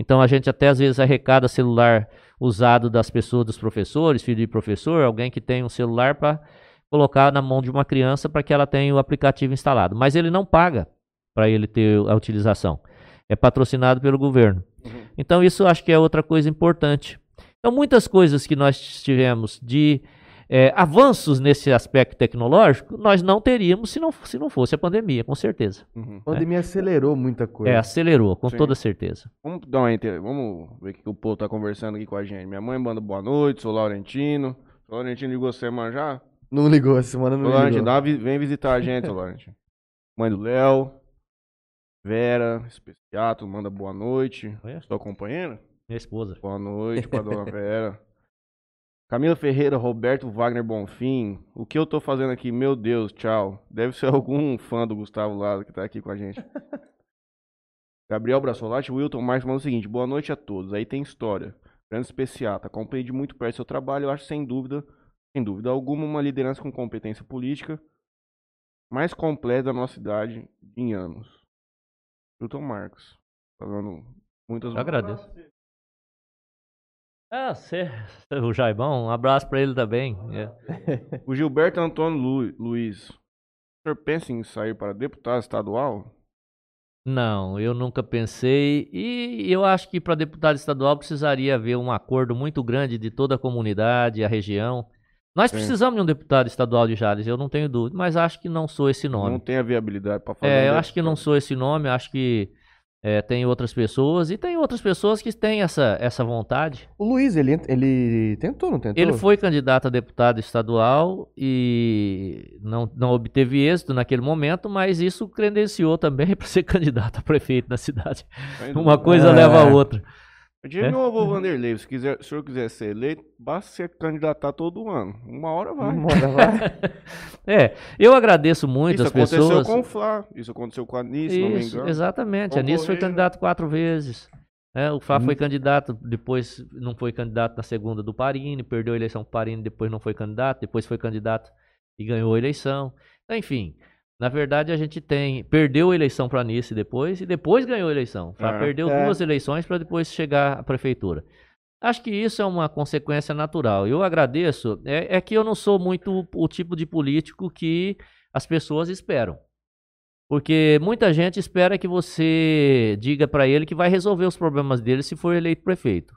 Então a gente até às vezes arrecada celular usado das pessoas, dos professores, filho de professor, alguém que tem um celular para colocar na mão de uma criança para que ela tenha o aplicativo instalado. Mas ele não paga para ele ter a utilização. É patrocinado pelo governo. Uhum. Então, isso acho que é outra coisa importante. Então, muitas coisas que nós tivemos de é, avanços nesse aspecto tecnológico, nós não teríamos se não, se não fosse a pandemia, com certeza. Uhum. A pandemia acelerou muita coisa. É, acelerou, com Sim. toda certeza. Vamos dar uma inter... Vamos ver o que o povo tá conversando aqui com a gente. Minha mãe manda boa noite, sou Laurentino. Sou Laurentino ligou semana já? Não ligou, essa semana não Laurentino, ligou. dá vem visitar a gente, Laurentino. Mãe do Léo, Vera, Especiato, manda boa noite. Olha. Sua companheira? Minha esposa. Boa noite pra dona Vera. Camila Ferreira, Roberto Wagner Bonfim. O que eu tô fazendo aqui? Meu Deus, tchau. Deve ser algum fã do Gustavo Lado que tá aqui com a gente. Gabriel Brassolati, Wilton Marques manda o seguinte: boa noite a todos. Aí tem história. Grande especiata. Acompanhei de muito perto seu trabalho. Eu acho sem dúvida, sem dúvida alguma, uma liderança com competência política mais completa da nossa idade em anos. Wilton Marcos. Falando muitas Eu agradeço. Ah, cê, o Jaibão, um abraço pra ele também. É. O Gilberto Antônio Lu- Luiz. O senhor pensa em sair para deputado estadual? Não, eu nunca pensei. E eu acho que para deputado estadual precisaria haver um acordo muito grande de toda a comunidade, a região. Nós Sim. precisamos de um deputado estadual de Jales, eu não tenho dúvida, mas acho que não sou esse nome. Não tem a viabilidade para fazer. É, um eu acho que não deputado. sou esse nome, acho que é, tem outras pessoas e tem outras pessoas que têm essa, essa vontade. O Luiz, ele, ele tentou, não tentou? Ele foi candidato a deputado estadual e não, não obteve êxito naquele momento, mas isso credenciou também para ser candidato a prefeito na cidade. Uma coisa É. leva a outra. Eu digo É? meu avô Vanderlei, se, quiser, se o senhor quiser ser eleito, basta se candidatar todo ano. Uma hora vai. Uma hora vai. É, eu agradeço muito Isso as aconteceu pessoas. com o Flá. Isso aconteceu com a Anice, se não me Isso, engano. exatamente. A Nisso foi candidato quatro vezes. né? o Flá Hum. foi candidato, depois não foi candidato na segunda do Parini, perdeu a eleição pro Parini, depois não foi candidato, depois foi candidato e ganhou a eleição. Então, enfim, na verdade a gente tem, perdeu a eleição para Nice depois e depois ganhou a eleição. É. perdeu É. duas eleições para depois chegar à prefeitura. Acho que isso é uma consequência natural. Eu agradeço. É, é que eu não sou muito o tipo de político que as pessoas esperam. Porque muita gente espera que você diga para ele que vai resolver os problemas dele se for eleito prefeito.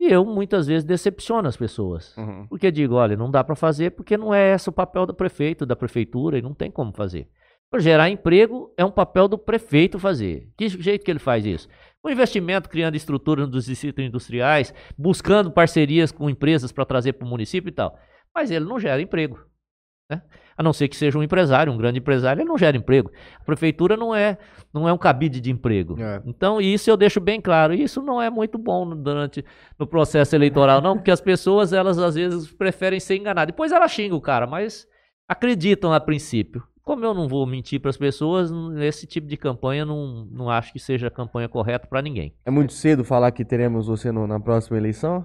E eu muitas vezes decepciono as pessoas. Uhum. Porque digo, olha, não dá para fazer porque não é esse o papel do prefeito, da prefeitura, e não tem como fazer. Para gerar emprego é um papel do prefeito fazer. Que jeito que ele faz isso? Com investimento, criando estrutura dos distritos industriais, buscando parcerias com empresas para trazer para o município e tal. Mas ele não gera emprego. Né? A não ser que seja um empresário, um grande empresário, ele não gera emprego. A prefeitura não é, não é um cabide de emprego. É. Então, isso eu deixo bem claro. Isso não é muito bom durante no processo eleitoral, não, porque as pessoas, elas às vezes preferem ser enganadas. Depois elas xingam o cara, mas acreditam a princípio. Como eu não vou mentir para as pessoas, esse tipo de campanha não, não acho que seja a campanha correta para ninguém. É muito cedo falar que teremos você no- na próxima eleição?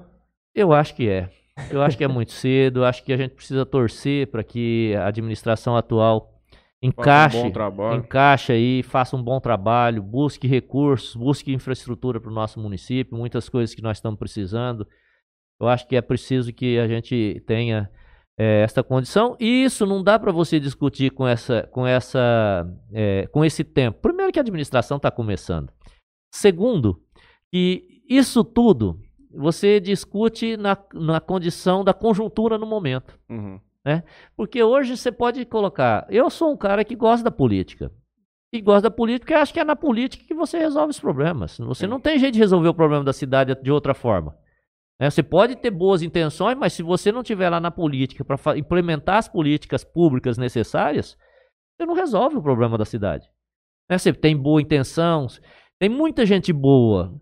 Eu acho que é. Eu acho que é muito cedo. Acho que a gente precisa torcer para que a administração atual encaixe, um encaixe aí, faça um bom trabalho, busque recursos, busque infraestrutura para o nosso município, muitas coisas que nós estamos precisando. Eu acho que é preciso que a gente tenha eh, esta condição. E isso não dá para você discutir com essa, com essa, eh, com esse tempo. Primeiro que a administração está começando. Segundo, que isso tudo você discute na, na condição da conjuntura no momento. Uhum. Porque hoje você pode colocar. Eu sou um cara que gosta da política. E gosta da política porque acho que é na política que você resolve os problemas. Você Sim. não tem jeito de resolver o problema da cidade de outra forma. né? Você pode ter boas intenções, mas se você não tiver lá na política para implementar as políticas públicas necessárias, você não resolve o problema da cidade. né? Você tem boa intenção, tem muita gente boa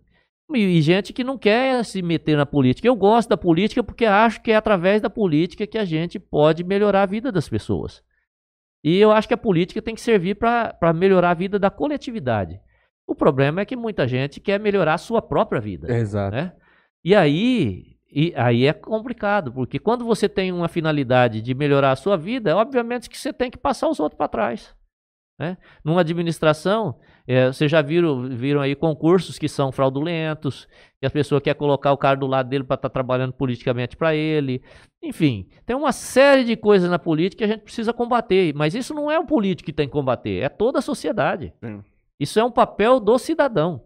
e, gente que não quer se meter na política. Eu gosto da política porque acho que é através da política que a gente pode melhorar a vida das pessoas. E eu acho que a política tem que servir para melhorar a vida da coletividade. O problema é que muita gente quer melhorar a sua própria vida. Exato. né? E aí, e aí é complicado, porque quando você tem uma finalidade de melhorar a sua vida, obviamente que você tem que passar os outros para trás. Né? Numa administração, É, vocês já viram, viram aí concursos que são fraudulentos, que a pessoa quer colocar o cara do lado dele para estar tá trabalhando politicamente para ele. Enfim, tem uma série de coisas na política que a gente precisa combater. Mas isso não é o político que tem que combater, é toda a sociedade. Sim. Isso é um papel do cidadão.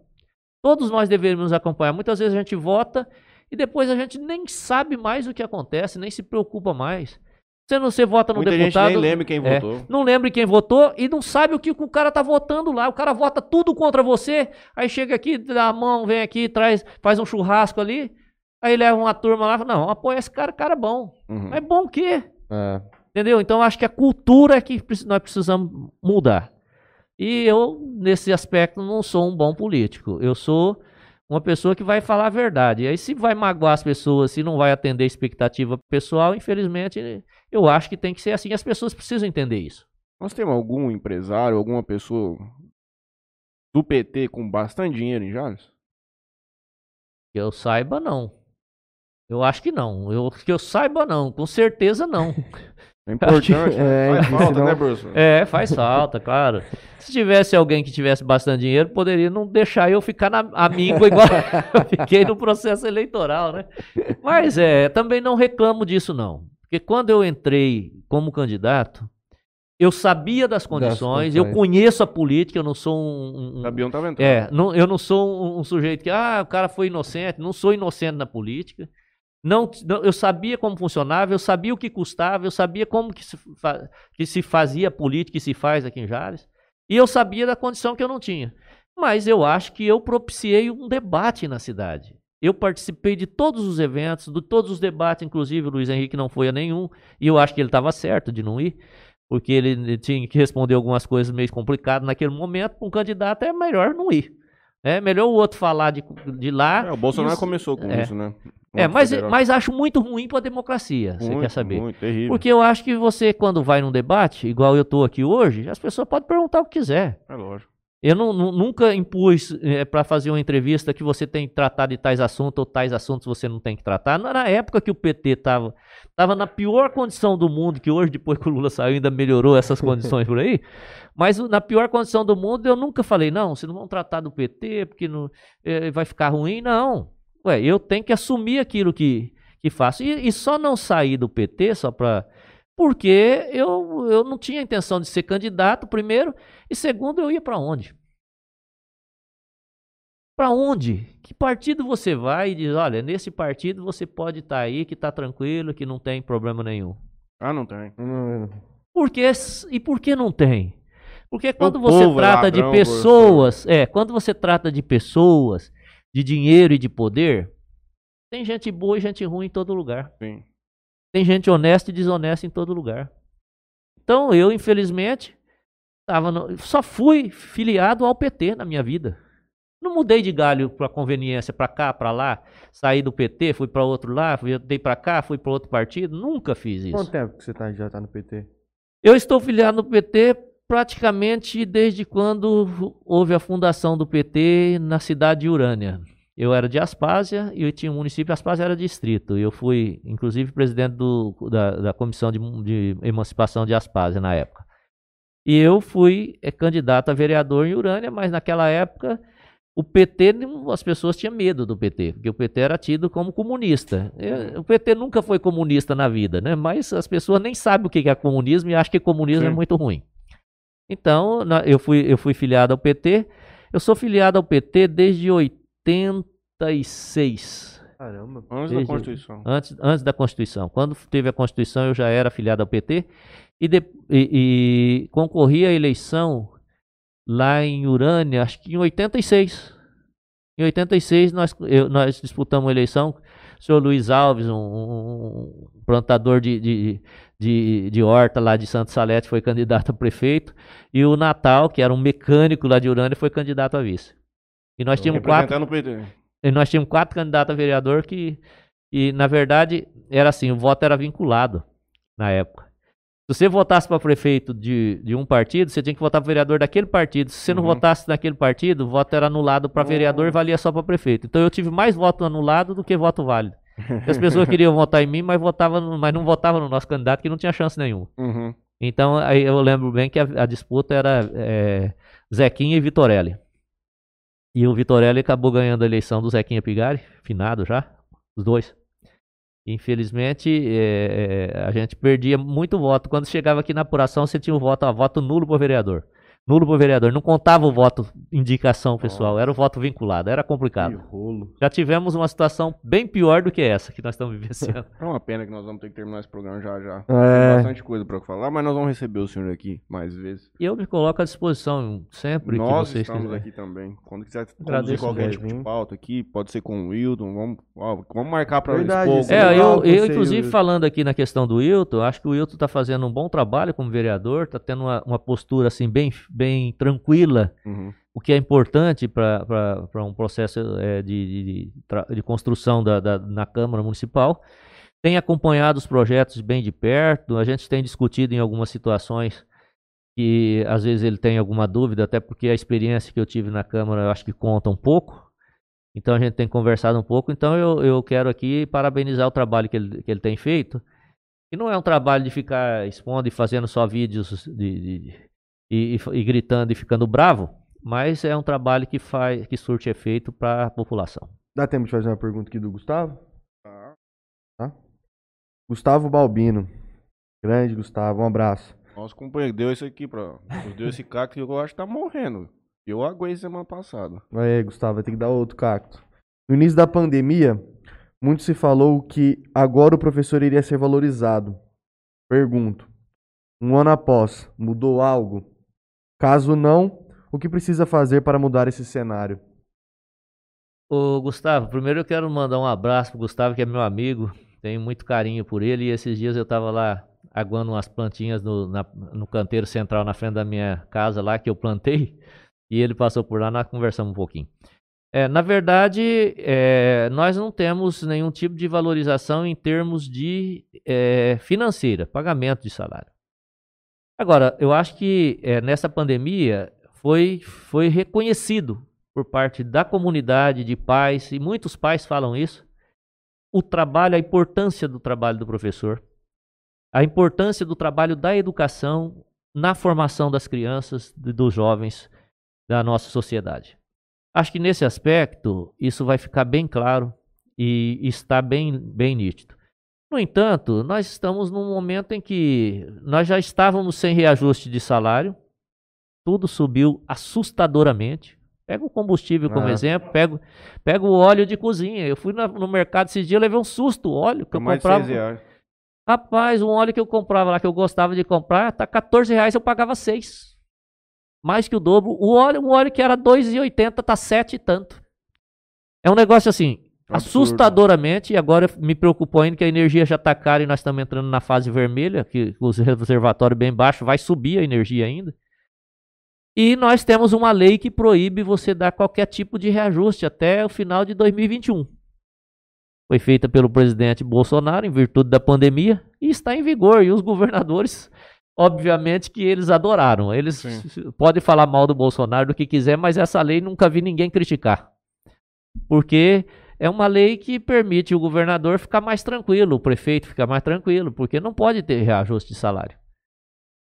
Todos nós deveríamos acompanhar. Muitas vezes a gente vota e depois a gente nem sabe mais o que acontece, nem se preocupa mais. Você não você vota no Muita deputado. Gente nem lembra quem é, votou. Não lembra quem votou e não sabe o que o cara tá votando lá. O cara vota tudo contra você. Aí chega aqui, dá a mão, vem aqui, traz, faz um churrasco ali. Aí leva uma turma lá, não, apoia esse cara, cara é bom. Uhum. Mas bom o quê? É. Entendeu? Então acho que a cultura é que nós precisamos mudar. E eu, nesse aspecto, não sou um bom político. Eu sou uma pessoa que vai falar a verdade. E aí, se vai magoar as pessoas, se não vai atender a expectativa pessoal, infelizmente, eu acho que tem que ser assim. As pessoas precisam entender isso. Nós temos algum empresário, alguma pessoa do PT com bastante dinheiro em Jales? Que eu saiba, não. Eu acho que não. Eu, que eu saiba, não. Com certeza, não. É importante. É, faz falta, né, professor? É, faz falta, claro. Se tivesse alguém que tivesse bastante dinheiro, poderia não deixar eu ficar na amigo igual eu fiquei no processo eleitoral, né? Mas é, também não reclamo disso, não. Porque quando eu entrei como candidato, eu sabia das condições, das eu conheço a política, eu não sou um. um Sabiam tá vendo? É, não, eu não sou um, um sujeito que, ah, o cara foi inocente, não sou inocente na política. Não, eu sabia como funcionava, eu sabia o que custava, eu sabia como que se, que se fazia política e se faz aqui em Jales. E eu sabia da condição que eu não tinha. Mas eu acho que eu propiciei um debate na cidade. Eu participei de todos os eventos, de todos os debates, inclusive o Luiz Henrique não foi a nenhum, e eu acho que ele estava certo de não ir, porque ele tinha que responder algumas coisas meio complicadas naquele momento. Para um candidato é melhor não ir. É melhor o outro falar de, de lá. É, o Bolsonaro isso, começou com é, isso, né? É, mas, mas acho muito ruim para a democracia, muito, você quer saber? Muito, terrível. Porque eu acho que você, quando vai num debate, igual eu estou aqui hoje, as pessoas podem perguntar o que quiser. É lógico. Eu não, nunca impus é, para fazer uma entrevista que você tem que tratar de tais assuntos ou tais assuntos você não tem que tratar. Na época que o PT estava tava na pior condição do mundo, que hoje, depois que o Lula saiu, ainda melhorou essas condições por aí, mas na pior condição do mundo, eu nunca falei, não, vocês não vão tratar do PT porque não, é, vai ficar ruim. Não. Ué, eu tenho que assumir aquilo que, que faço. E, e só não sair do PT, só para. Porque eu, eu não tinha intenção de ser candidato, primeiro, e segundo, eu ia para onde? Para onde? Que partido você vai e diz: olha, nesse partido você pode estar tá aí, que está tranquilo, que não tem problema nenhum? Ah, não tem. Por que, e por que não tem? Porque quando o você trata ladrão, de pessoas, é, quando você trata de pessoas de dinheiro e de poder, tem gente boa e gente ruim em todo lugar. Sim. Tem gente honesta e desonesta em todo lugar. Então eu, infelizmente, tava no, só fui filiado ao PT na minha vida. Não mudei de galho para conveniência, para cá, para lá, saí do PT, fui para outro lá, fui dei para cá, fui para outro partido, nunca fiz isso. Quanto tempo que você tá, já está no PT? Eu estou filiado no PT praticamente desde quando houve a fundação do PT na cidade de Urânia. Eu era de Aspásia e eu tinha um município, Aspásia era distrito. Eu fui, inclusive, presidente do, da, da comissão de, de, emancipação de Aspásia na época. E eu fui é, candidato a vereador em Urânia, mas naquela época o PT, as pessoas tinham medo do PT, porque o PT era tido como comunista. O PT nunca foi comunista na vida, né? mas as pessoas nem sabem o que é comunismo e acham que comunismo é Sim. é muito ruim. Então, eu fui, eu fui filiado ao PT. Eu sou filiado ao PT desde 86. Caramba, antes desde, da Constituição. Antes, antes da Constituição. Quando teve a Constituição, eu já era filiado ao PT. E, de, e, e concorri à eleição lá em Urânia, acho que em 86. Em 86 nós, eu, nós disputamos a eleição. O senhor Luiz Alves, um, um plantador de, de, de, de horta lá de Santo Salete foi candidato a prefeito, e o Natal, que era um mecânico lá de Urânia, foi candidato a vice. E nós tínhamos quatro. E nós tínhamos quatro candidatos a vereador que, e na verdade, era assim, o voto era vinculado na época. Se você votasse para prefeito de, de um partido, você tinha que votar para vereador daquele partido. Se você não uhum. votasse naquele partido, o voto era anulado para vereador e valia só para prefeito. Então eu tive mais voto anulado do que voto válido. As pessoas queriam votar em mim, mas, votavam, mas não votavam no nosso candidato, que não tinha chance nenhuma. Uhum. Então, aí eu lembro bem que a, a disputa era é, Zequinha e Vitorelli. E o Vitorelli acabou ganhando a eleição do Zequinha Pigari, finado já, os dois. Infelizmente, é, a gente perdia muito voto. Quando chegava aqui na apuração, você tinha o voto, a voto nulo para vereador nulo pro vereador. Não contava o voto indicação pessoal, era o voto vinculado, era complicado. Já tivemos uma situação bem pior do que essa que nós estamos vivenciando. É uma pena que nós vamos ter que terminar esse programa já já. É. Tem bastante coisa para falar, mas nós vamos receber o senhor aqui mais vezes. E eu me coloco à disposição sempre nós que vocês estamos aqui também. Quando quiser conduzir qualquer tipo de pauta aqui, pode ser com o Wilton, vamos, ó, vamos marcar para expor. É, eu, eu inclusive falando aqui na questão do Wilton, acho que o Wilton está fazendo um bom trabalho como vereador, está tendo uma, uma postura assim bem bem tranquila, uhum. o que é importante para um processo é, de, de, de, construção da, da, na Câmara Municipal. Tem acompanhado os projetos bem de perto, a gente tem discutido em algumas situações que às vezes ele tem alguma dúvida, até porque a experiência que eu tive na Câmara eu acho que conta um pouco. Então a gente tem conversado um pouco. Então eu, eu quero aqui parabenizar o trabalho que ele, que ele tem feito. E não é um trabalho de ficar expondo e fazendo só vídeos de, de, e, e, e gritando e ficando bravo, mas é um trabalho que faz que surte efeito para a população. Dá tempo de fazer uma pergunta aqui do Gustavo? Tá. Gustavo Balbino. Grande Gustavo, um abraço. Nosso companheiro deu isso aqui pra. Deu esse cacto que eu acho que tá morrendo. Eu aguei semana passada. Aí, Gustavo, vai ter que dar outro cacto. No início da pandemia, muito se falou que agora o professor iria ser valorizado. Pergunto: um ano após, mudou algo? Caso não, o que precisa fazer para mudar esse cenário? Ô Gustavo, primeiro eu quero mandar um abraço pro Gustavo, que é meu amigo. Tenho muito carinho por ele. E esses dias eu estava lá aguando umas plantinhas no, na, no canteiro central na frente da minha casa lá que eu plantei. E ele passou por lá, nós conversamos um pouquinho. É, na verdade, é, nós não temos nenhum tipo de valorização em termos de é, financeira, pagamento de salário. Agora, eu acho que é, nessa pandemia foi, foi reconhecido por parte da comunidade de pais, e muitos pais falam isso, o trabalho, a importância do trabalho do professor, a importância do trabalho da educação na formação das crianças e dos jovens da nossa sociedade. Acho que nesse aspecto isso vai ficar bem claro e está bem, bem nítido. No entanto, nós estamos num momento em que nós já estávamos sem reajuste de salário, tudo subiu assustadoramente. Pega o combustível como ah. exemplo, pego, pego o óleo de cozinha. Eu fui no mercado esses dias, levei um susto, o óleo que eu comprava. Rapaz, um óleo que eu comprava lá, que eu gostava de comprar, tá 14 reais, eu pagava 6. Mais que o dobro. O óleo, um óleo que era 2,80, tá 7 e tanto. É um negócio assim, assustadoramente, e agora me preocupou ainda que a energia já está cara e nós estamos entrando na fase vermelha, que os reservatórios bem baixos vai subir a energia ainda. E nós temos uma lei que proíbe você dar qualquer tipo de reajuste até o final de 2021. Foi feita pelo presidente Bolsonaro em virtude da pandemia e está em vigor. E os governadores, obviamente, que eles adoraram. Eles Sim. podem falar mal do Bolsonaro do que quiser, mas essa lei nunca vi ninguém criticar. Porque é uma lei que permite o governador ficar mais tranquilo, o prefeito ficar mais tranquilo, porque não pode ter reajuste de salário.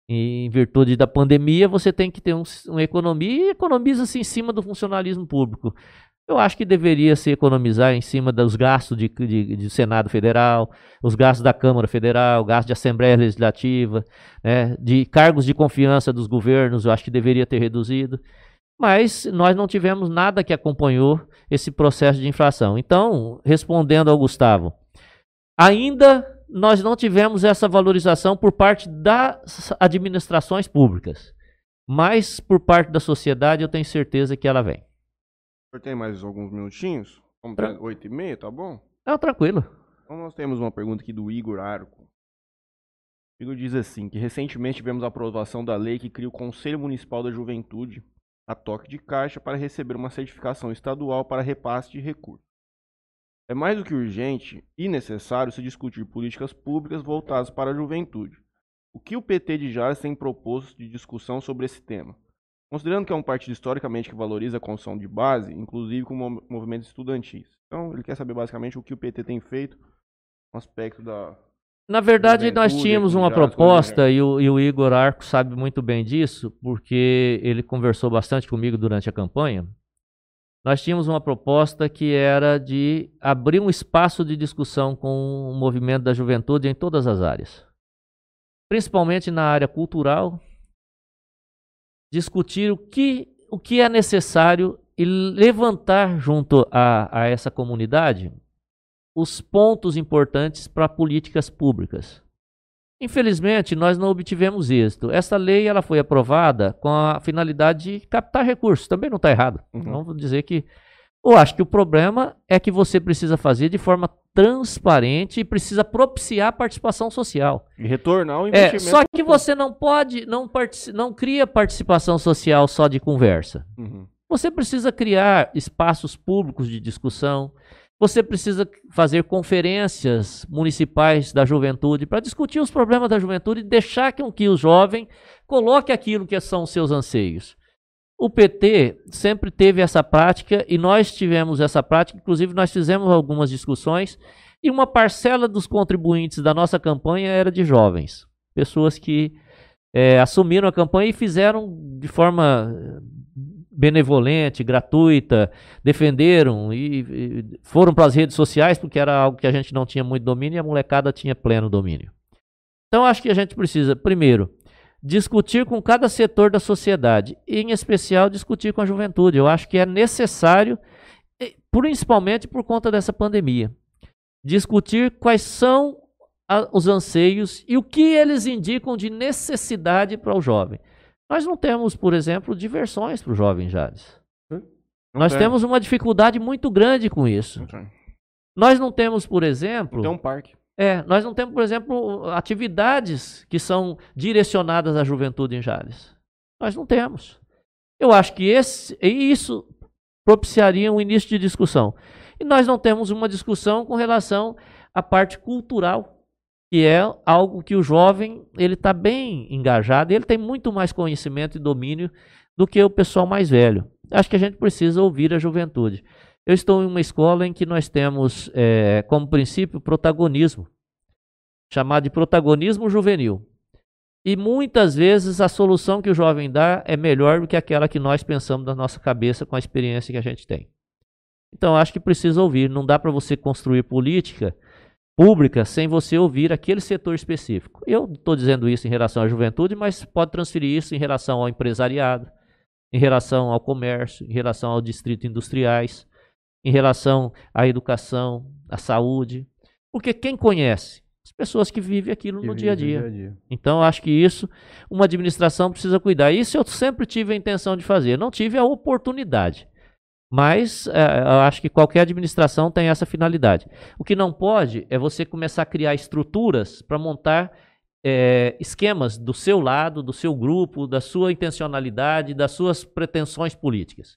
Em virtude da pandemia, você tem que ter um, uma economia e economiza-se em cima do funcionalismo público. Eu acho que deveria se economizar em cima dos gastos de, de, de Senado Federal, os gastos da Câmara Federal, gastos de Assembleia Legislativa, né, de cargos de confiança dos governos, eu acho que deveria ter reduzido mas nós não tivemos nada que acompanhou esse processo de inflação. Então, respondendo ao Gustavo, ainda nós não tivemos essa valorização por parte das administrações públicas, mas por parte da sociedade eu tenho certeza que ela vem. Tem mais alguns minutinhos? Vamos para oito e meia, tá bom? Não, tranquilo. Então nós temos uma pergunta aqui do Igor Arco. O Igor diz assim, que recentemente tivemos a aprovação da lei que cria o Conselho Municipal da Juventude a toque de caixa para receber uma certificação estadual para repasse de recursos. É mais do que urgente e necessário se discutir políticas públicas voltadas para a juventude. O que o PT de Jales tem proposto de discussão sobre esse tema? Considerando que é um partido historicamente que valoriza a construção de base, inclusive com movimentos estudantis. Então, ele quer saber basicamente o que o PT tem feito no aspecto da Na verdade, nós tínhamos uma proposta, e o, e o Igor Arco sabe muito bem disso, porque ele conversou bastante comigo durante a campanha. Nós tínhamos uma proposta que era de abrir um espaço de discussão com o movimento da juventude em todas as áreas. Principalmente na área cultural, discutir o que, o que é necessário e levantar junto a, a essa comunidade os pontos importantes para políticas públicas. Infelizmente, nós não obtivemos êxito. Essa lei ela foi aprovada com a finalidade de captar recursos. Também não está errado. Uhum. Não vou dizer que. Eu acho que o problema é que você precisa fazer de forma transparente e precisa propiciar a participação social. E retornar o É, investimento. só que você não pode, não, não cria participação social só de conversa. Uhum. Você precisa criar espaços públicos de discussão. Você precisa fazer conferências municipais da juventude para discutir os problemas da juventude e deixar com que o jovem coloque aquilo que são os seus anseios. O PT sempre teve essa prática e nós tivemos essa prática, inclusive nós fizemos algumas discussões e uma parcela dos contribuintes da nossa campanha era de jovens, pessoas que eh, assumiram a campanha e fizeram de forma benevolente, gratuita, defenderam e, e foram para as redes sociais porque era algo que a gente não tinha muito domínio e a molecada tinha pleno domínio. Então acho que a gente precisa, primeiro, discutir com cada setor da sociedade, e em especial discutir com a juventude. Eu acho que é necessário, principalmente por conta dessa pandemia, discutir quais são a- os anseios e o que eles indicam de necessidade para o jovem. Nós não temos, por exemplo, diversões para o jovem Jades. Não Nós tem. temos uma dificuldade muito grande com isso. Tem. Nós não temos, por exemplo, Tem um parque. é, nós não temos, por exemplo, atividades que são direcionadas à juventude em Jales. Nós não temos. Eu acho que esse, e isso propiciaria um início de discussão. E nós não temos uma discussão com relação à parte cultural, que é algo que o jovem ele está bem engajado, ele tem muito mais conhecimento e domínio do que o pessoal mais velho. Acho que a gente precisa ouvir a juventude. Eu estou em uma escola em que nós temos eh, como princípio protagonismo, chamado de protagonismo juvenil. E muitas vezes a solução que o jovem dá é melhor do que aquela que nós pensamos na nossa cabeça com a experiência que a gente tem. Então acho que precisa ouvir. Não dá para você construir política pública sem você ouvir aquele setor específico. Eu estou dizendo isso em relação à juventude, mas pode transferir isso em relação ao empresariado, em relação ao comércio, em relação ao distrito industriais, em relação à educação, à saúde. Porque quem conhece? As pessoas que vivem aquilo Que no vive dia a o dia. Então, eu acho que isso uma administração precisa cuidar. Isso eu sempre tive a intenção de fazer. Não tive a oportunidade. Mas eh, eu acho que qualquer administração tem essa finalidade. O que não pode é você começar a criar estruturas para montar eh, esquemas do seu lado, do seu grupo, da sua intencionalidade, das suas pretensões políticas.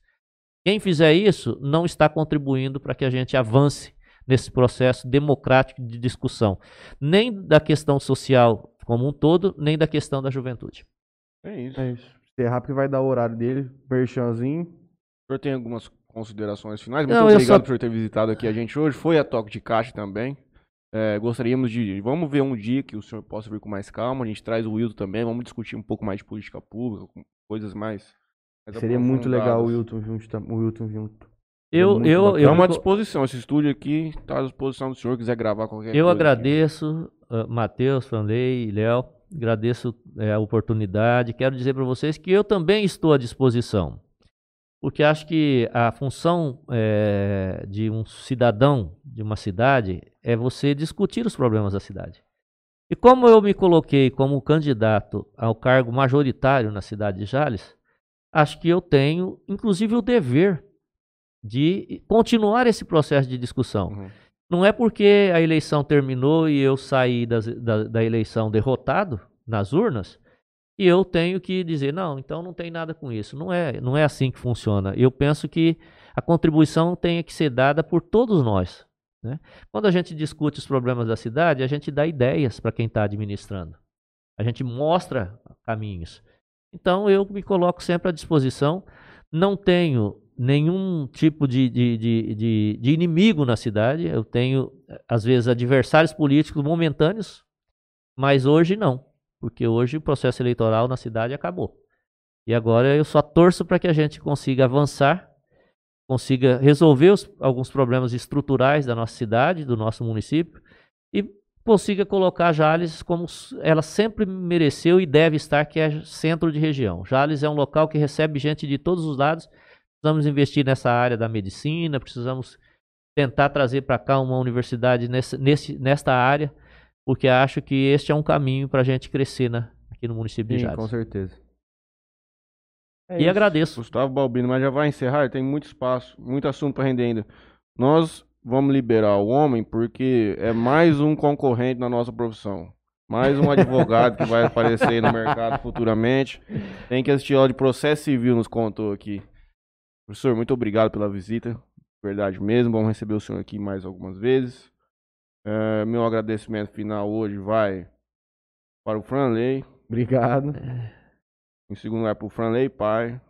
Quem fizer isso não está contribuindo para que a gente avance nesse processo democrático de discussão, nem da questão social como um todo, nem da questão da juventude. É isso. É isso. Encerrar porque vai dar o horário dele. Merchanzinho. O senhor tem algumas considerações finais? Muito Não, eu obrigado só- por ter visitado aqui a gente hoje. Foi a Toque de Caixa também. É, gostaríamos de. Vamos ver um dia que o senhor possa vir com mais calma. A gente traz o Wilton também. Vamos discutir um pouco mais de política pública, coisas mais. mais Seria muito legal o. Wilton junto. O Wilton junto. Eu, muito eu, eu, Estamos à me co- disposição. Esse estúdio aqui está à disposição do senhor. Quiser gravar qualquer coisa. eu agradeço, uh, Matheus, Franley e Léo, agradeço eh, a oportunidade. Quero dizer para vocês que eu também estou à disposição, porque acho que a função eh, de um cidadão de uma cidade é você discutir os problemas da cidade. E como eu me coloquei como candidato ao cargo majoritário na cidade de Jales, acho que eu tenho, inclusive, o dever de continuar esse processo de discussão. Uhum. Não é porque a eleição terminou e eu saí das- da, da eleição derrotado nas urnas que eu tenho que dizer, não, então não tem nada com isso. Não é, não é assim que funciona. Eu penso que a contribuição tem que ser dada por todos nós. né? Quando a gente discute os problemas da cidade, a gente dá ideias para quem está administrando. A gente mostra caminhos. Então eu me coloco sempre à disposição. Não tenho nenhum tipo de, de, de, de inimigo na cidade. Eu tenho, às vezes, adversários políticos momentâneos Mas hoje não, porque hoje o processo eleitoral na cidade acabou. E agora eu só torço para que a gente consiga avançar, consiga resolver os, alguns problemas estruturais da nossa cidade, do nosso município, e consiga colocar Jales como ela sempre mereceu e deve estar, que é centro de região. Jales é um local que recebe gente de todos os lados. Precisamos investir nessa área da medicina, precisamos tentar trazer para cá uma universidade nesse, nesse, nesta área, porque acho que este é um caminho para a gente crescer né, aqui no município Sim, de Jales. com certeza. É e isso. agradeço. Gustavo Balbino, mas já vai encerrar, tem muito espaço, muito assunto para render ainda. Nós vamos liberar o homem porque é mais um concorrente na nossa profissão. Mais um advogado que vai aparecer no mercado futuramente. Tem que assistir aula de processo civil, nos contou aqui. Professor, muito obrigado pela visita. Verdade mesmo. Vamos receber o senhor aqui mais algumas vezes. É, meu agradecimento final hoje vai para o Franley. Obrigado. Em segundo lugar, para o Franley Pai.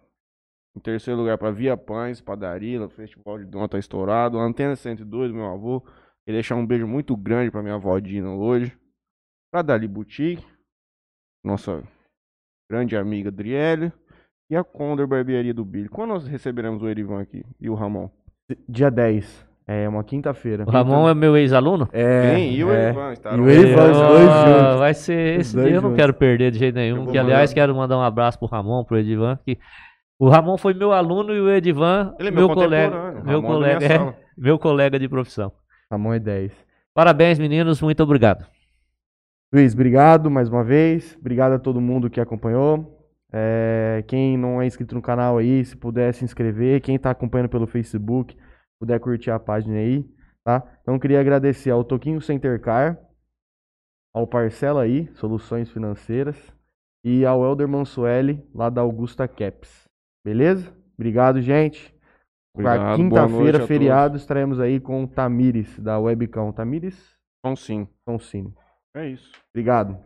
Em terceiro lugar, para Via Pães, Padaria, o Festival de Dom tá estourado. Antena 102 do meu avô. Queria deixar um beijo muito grande para minha avó Dina hoje. Para Dali Boutique, nossa grande amiga Adriele. E a Condor Barbearia do Billy. Quando nós receberemos o Erivan aqui e o Ramon? Dia 10. É uma quinta-feira. O Ramon é meu ex-aluno? É. Quem? E o é. Erivan? Está E o Erivan, os dois juntos. Vai ser esse dia eu não quero perder de jeito nenhum. Que aliás mandar. quero mandar um abraço pro Ramon, pro Edivan, que o Ramon foi meu aluno e o Edivan Ele é meu, meu colega, meu Ramon é colega, é, meu colega de profissão. Ramon é 10. Parabéns, meninos, muito obrigado. Luiz, obrigado mais uma vez. Obrigado a todo mundo que acompanhou. É, quem não é inscrito no canal aí, se puder se inscrever. Quem está acompanhando pelo Facebook, puder curtir a página aí, tá? Então queria agradecer ao Toquinho Center Car, ao Parcela aí, Soluções Financeiras, e ao Elder Mansueli, lá da Augusta Caps. Beleza? Obrigado, gente. Obrigado, quinta-feira, feriado, estaremos aí com o Tamires, da Webcam. Tamires sim. Sonsini. É isso. Obrigado.